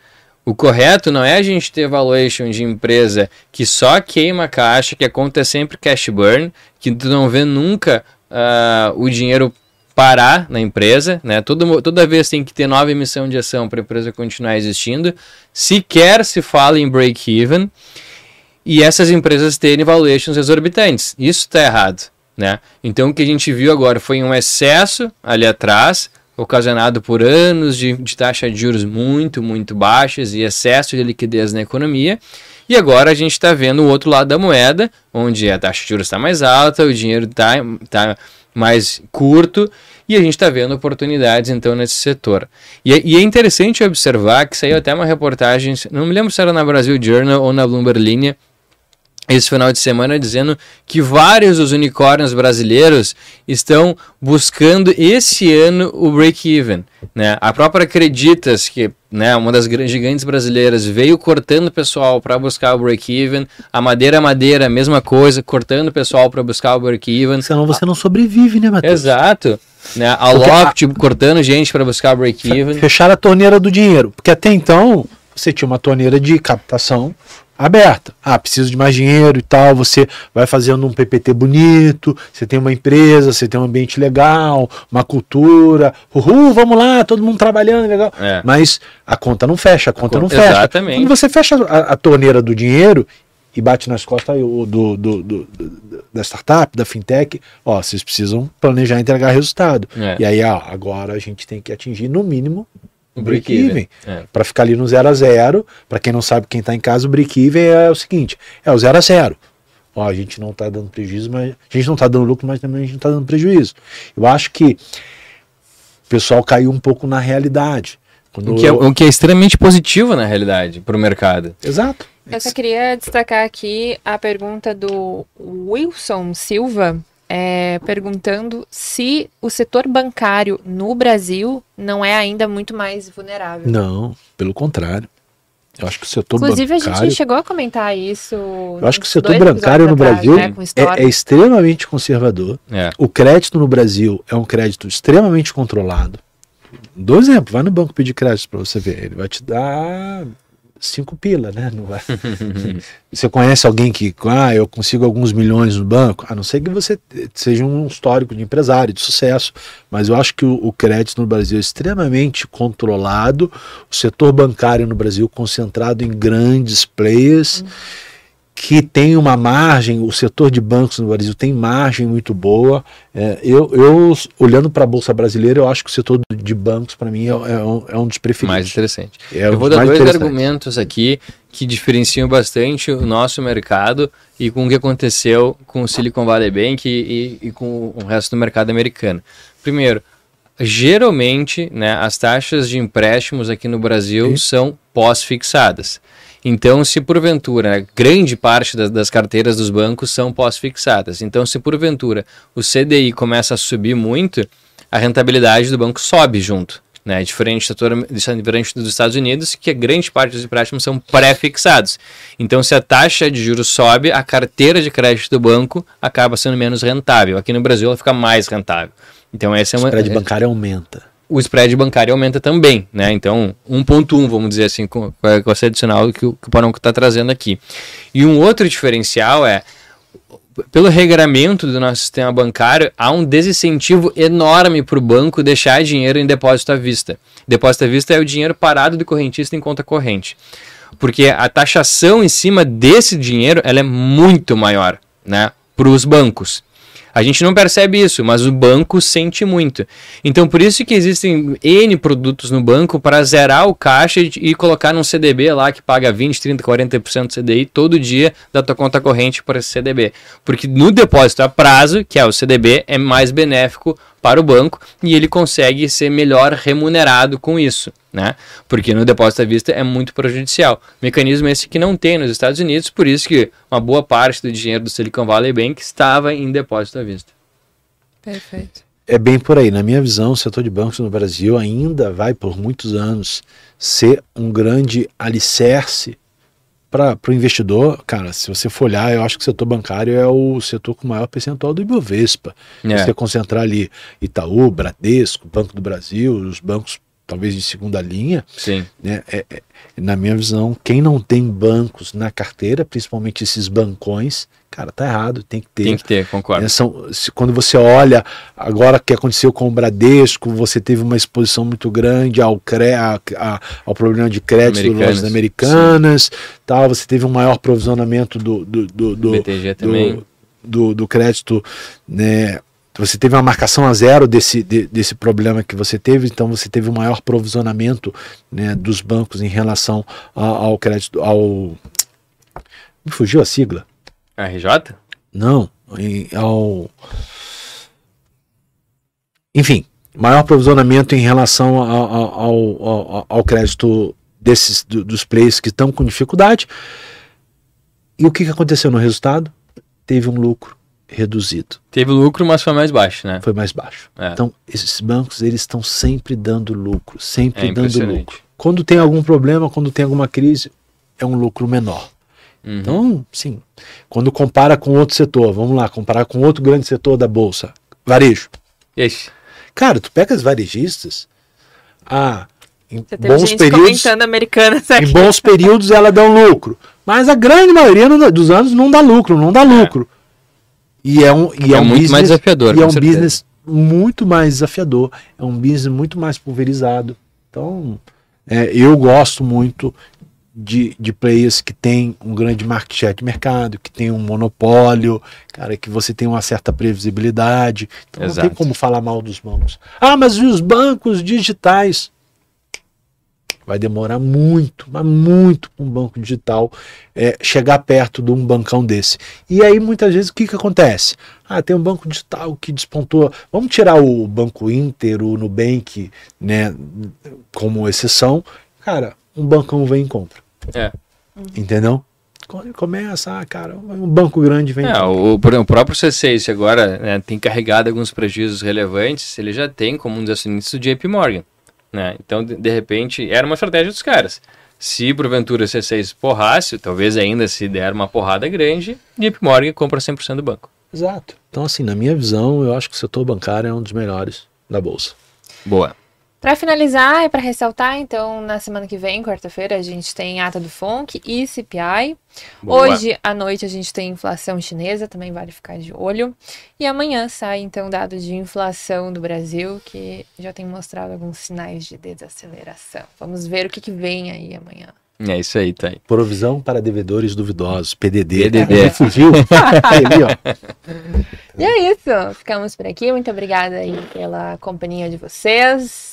Speaker 3: O correto não é a gente ter valuation de empresa que só queima caixa, que a conta é sempre cash burn, que tu não vê nunca uh, o dinheiro parar na empresa, né? Toda, toda vez tem que ter nova emissão de ação para a empresa continuar existindo. Sequer se fala em break-even e essas empresas terem valuations exorbitantes. Isso está errado. Né? Então o que a gente viu agora foi um excesso ali atrás, ocasionado por anos de, de taxa de juros muito, muito baixas e excesso de liquidez na economia. E agora a gente está vendo o outro lado da moeda, onde a taxa de juros está mais alta, o dinheiro está tá mais curto e a gente está vendo oportunidades então nesse setor. E é, e é, interessante observar que saiu até uma reportagem, não me lembro se era na Brasil Journal ou na Bloomberg Linha, esse final de semana dizendo que vários dos unicórnios brasileiros estão buscando esse ano o break-even. Né? A própria Acreditas, que né, uma das gigantes brasileiras, veio cortando o pessoal para buscar o break-even. A Madeira Madeira, mesma coisa, cortando o pessoal para buscar o break-even.
Speaker 1: Senão você não sobrevive, né, Matheus?
Speaker 3: Exato. Né? A Loft cortando gente para buscar o break-even.
Speaker 1: Fechar a torneira do dinheiro. Porque até então você tinha uma torneira de captação aberta. Ah, preciso de mais dinheiro e tal. Você vai fazendo um PPT bonito, você tem uma empresa, você tem um ambiente legal, uma cultura. Uhul, vamos lá, todo mundo trabalhando, legal. É. Mas a conta não fecha, a conta não fecha. Exatamente. Quando você fecha a, a torneira do dinheiro e bate nas costas do, do, do, do, da startup, da fintech, ó, vocês precisam planejar entregar resultado. É. E aí, ó, agora a gente tem que atingir no mínimo o break-even. É. Para ficar ali no 0 a 0 Para quem não sabe, quem está em casa, o break-even é o seguinte: é o 0 a 0 Ó, a gente não está dando prejuízo, mas a gente não está dando lucro, mas também a gente não está dando prejuízo. Eu acho que o pessoal caiu um pouco na realidade.
Speaker 3: O que, é, o que é extremamente positivo na realidade para o mercado.
Speaker 1: Exato.
Speaker 2: Eu só queria destacar aqui a pergunta do Wilson Silva, é, perguntando se o setor bancário no Brasil não é ainda muito mais vulnerável.
Speaker 1: Não, pelo contrário. Eu acho que o setor
Speaker 2: Inclusive, bancário. Inclusive, a gente chegou a comentar isso.
Speaker 1: Eu acho que o setor bancário no Brasil né, é, é, extremamente conservador. É. O crédito no Brasil é um crédito extremamente controlado. Dou exemplo, vai no banco pedir crédito para você ver. Ele vai te dar cinco pila, né? Não vai. você conhece alguém que, ah, eu consigo alguns milhões no banco? A não ser que você seja um histórico de empresário, de sucesso. Mas eu acho que o, o crédito no Brasil é extremamente controlado, o setor bancário no Brasil concentrado em grandes players. Hum que tem uma margem, o setor de bancos no Brasil tem margem muito boa. É, eu, eu, olhando para a Bolsa Brasileira, eu acho que o setor de bancos, para mim, é, é, um, é, um, dos preferidos.
Speaker 3: Mais interessante. É eu vou dar dois argumentos aqui que diferenciam bastante o nosso mercado e com o que aconteceu com o Silicon Valley Bank e, e, e com o resto do mercado americano. Primeiro, geralmente, né, as taxas de empréstimos aqui no Brasil são pós-fixadas. Então, se porventura, grande parte das, das carteiras dos bancos são pós-fixadas. Então, se porventura o CDI começa a subir muito, a rentabilidade do banco sobe junto. Né? Diferente, setor, diferente dos Estados Unidos, que grande parte dos empréstimos são pré-fixados. Então, se a taxa de juros sobe, a carteira de crédito do banco acaba sendo menos rentável. Aqui no Brasil, ela fica mais rentável. Então, essa é uma.
Speaker 1: O spread bancário aumenta
Speaker 3: o spread bancário aumenta também, né? Então, 1.1, vamos dizer assim, com, com esse adicional que o, que o Paronco está trazendo aqui. E um outro diferencial é, pelo regramento do nosso sistema bancário, há um desincentivo enorme para o banco deixar dinheiro em depósito à vista. Depósito à vista é o dinheiro parado do correntista em conta corrente. Porque a taxação em cima desse dinheiro ela é muito maior né, para os bancos. A gente não percebe isso, mas o banco sente muito. Então, por isso que existem N produtos no banco para zerar o caixa e, colocar num CDB lá que paga 20, 30, 40% do CDI todo dia da tua conta corrente para esse CDB. Porque no depósito a prazo, que é o CDB, é mais benéfico para o banco e ele consegue ser melhor remunerado com isso, né? Porque no depósito à vista é muito prejudicial. Mecanismo esse que não tem nos Estados Unidos, por isso que uma boa parte do dinheiro do Silicon Valley Bank estava em depósito à vista.
Speaker 2: Perfeito.
Speaker 1: É bem por aí. Na minha visão, o setor de bancos no Brasil ainda vai, por muitos anos, ser um grande alicerce para o investidor, cara, se você for olhar, eu acho que o setor bancário é o setor com maior percentual do Ibovespa. É. Você concentrar ali Itaú, Bradesco, Banco do Brasil, os bancos talvez de segunda linha.
Speaker 3: Sim.
Speaker 1: Né, é, é, na minha visão, quem não tem bancos na carteira, principalmente esses bancões, cara, tá errado, tem que ter.
Speaker 3: Tem que ter, concordo.
Speaker 1: É, são, se, quando você olha agora o que aconteceu com o Bradesco, você teve uma exposição muito grande ao, cre, a, a, ao problema de crédito das lojas americanas, tal, você teve um maior provisionamento do, do, do, do
Speaker 3: BTG também. Do,
Speaker 1: do, do crédito, né, você teve uma marcação a zero desse, de, desse problema que você teve, então você teve um maior provisionamento né, dos bancos em relação ao, ao crédito, ao... Me fugiu a sigla?
Speaker 3: RJ?
Speaker 1: Não, ao... Enfim, maior provisionamento em relação ao, ao, ao, ao crédito desses dos players que estão com dificuldade. E o que, que aconteceu no resultado? Teve um lucro reduzido.
Speaker 3: Teve lucro, mas foi mais baixo, né?
Speaker 1: Foi mais baixo. É. Então, esses bancos, eles estão sempre dando lucro, sempre é dando lucro. Quando tem algum problema, quando tem alguma crise, é um lucro menor. Uhum. Então, sim, quando compara com outro setor, vamos lá, comparar com outro grande setor da bolsa, varejo.
Speaker 3: Ixi.
Speaker 1: Cara, tu pega as varejistas, ah, em bons períodos, em bons períodos ela dá um lucro, mas a grande maioria dos anos não dá lucro, não dá é. lucro. É. E é um, e é, é um muito business, mais desafiador. E é um certeza. business muito mais desafiador, é um business muito mais pulverizado. Então, é, eu gosto muito de, de players que tem um grande market share de mercado, que tem um monopólio, cara, que você tem uma certa previsibilidade. Então Exato. não tem como falar mal dos bancos. Ah, mas e os bancos digitais? Vai demorar muito, mas muito um banco digital é, chegar perto de um bancão desse. E aí, muitas vezes, o que, que acontece? Ah, tem um banco digital que despontou. Vamos tirar o Banco Inter, o Nubank, né, como exceção. Cara, um bancão vem e compra.
Speaker 3: É.
Speaker 1: Entendeu? Começa, ah, cara, um banco grande vem.
Speaker 3: É, o, o próprio C6 agora né, tem carregado alguns prejuízos relevantes, ele já tem como um dos acionistas o JP Morgan. Né? Então, de, de, repente, era uma estratégia dos caras. Se porventura o C6 porrasse, talvez ainda se der uma porrada grande, JP Morgan compra 100% do banco.
Speaker 1: Exato. Então, assim, na minha visão, eu acho que o setor bancário é um dos melhores da Bolsa.
Speaker 3: Boa.
Speaker 2: Para finalizar, é para ressaltar, então, na semana que vem, quarta-feira, a gente tem ata do FONC e CPI. Boa. Hoje à noite a gente tem inflação chinesa, também vale ficar de olho. E amanhã sai, então, dados de inflação do Brasil, que já tem mostrado alguns sinais de desaceleração. Vamos ver o que, que vem aí amanhã.
Speaker 3: É isso aí, tá aí.
Speaker 1: Provisão para devedores duvidosos, PDD. PDD. fugiu.
Speaker 2: E é isso. Ficamos por aqui. Muito obrigada aí pela companhia de vocês.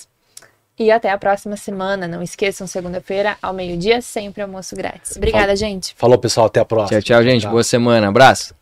Speaker 2: E até a próxima semana. Não esqueçam, segunda-feira, ao meio-dia, sempre almoço grátis. Obrigada,
Speaker 1: Falou.
Speaker 2: gente.
Speaker 1: Falou, pessoal. Até a próxima.
Speaker 3: Tchau, tchau, gente. Tchau. Boa semana. Abraço.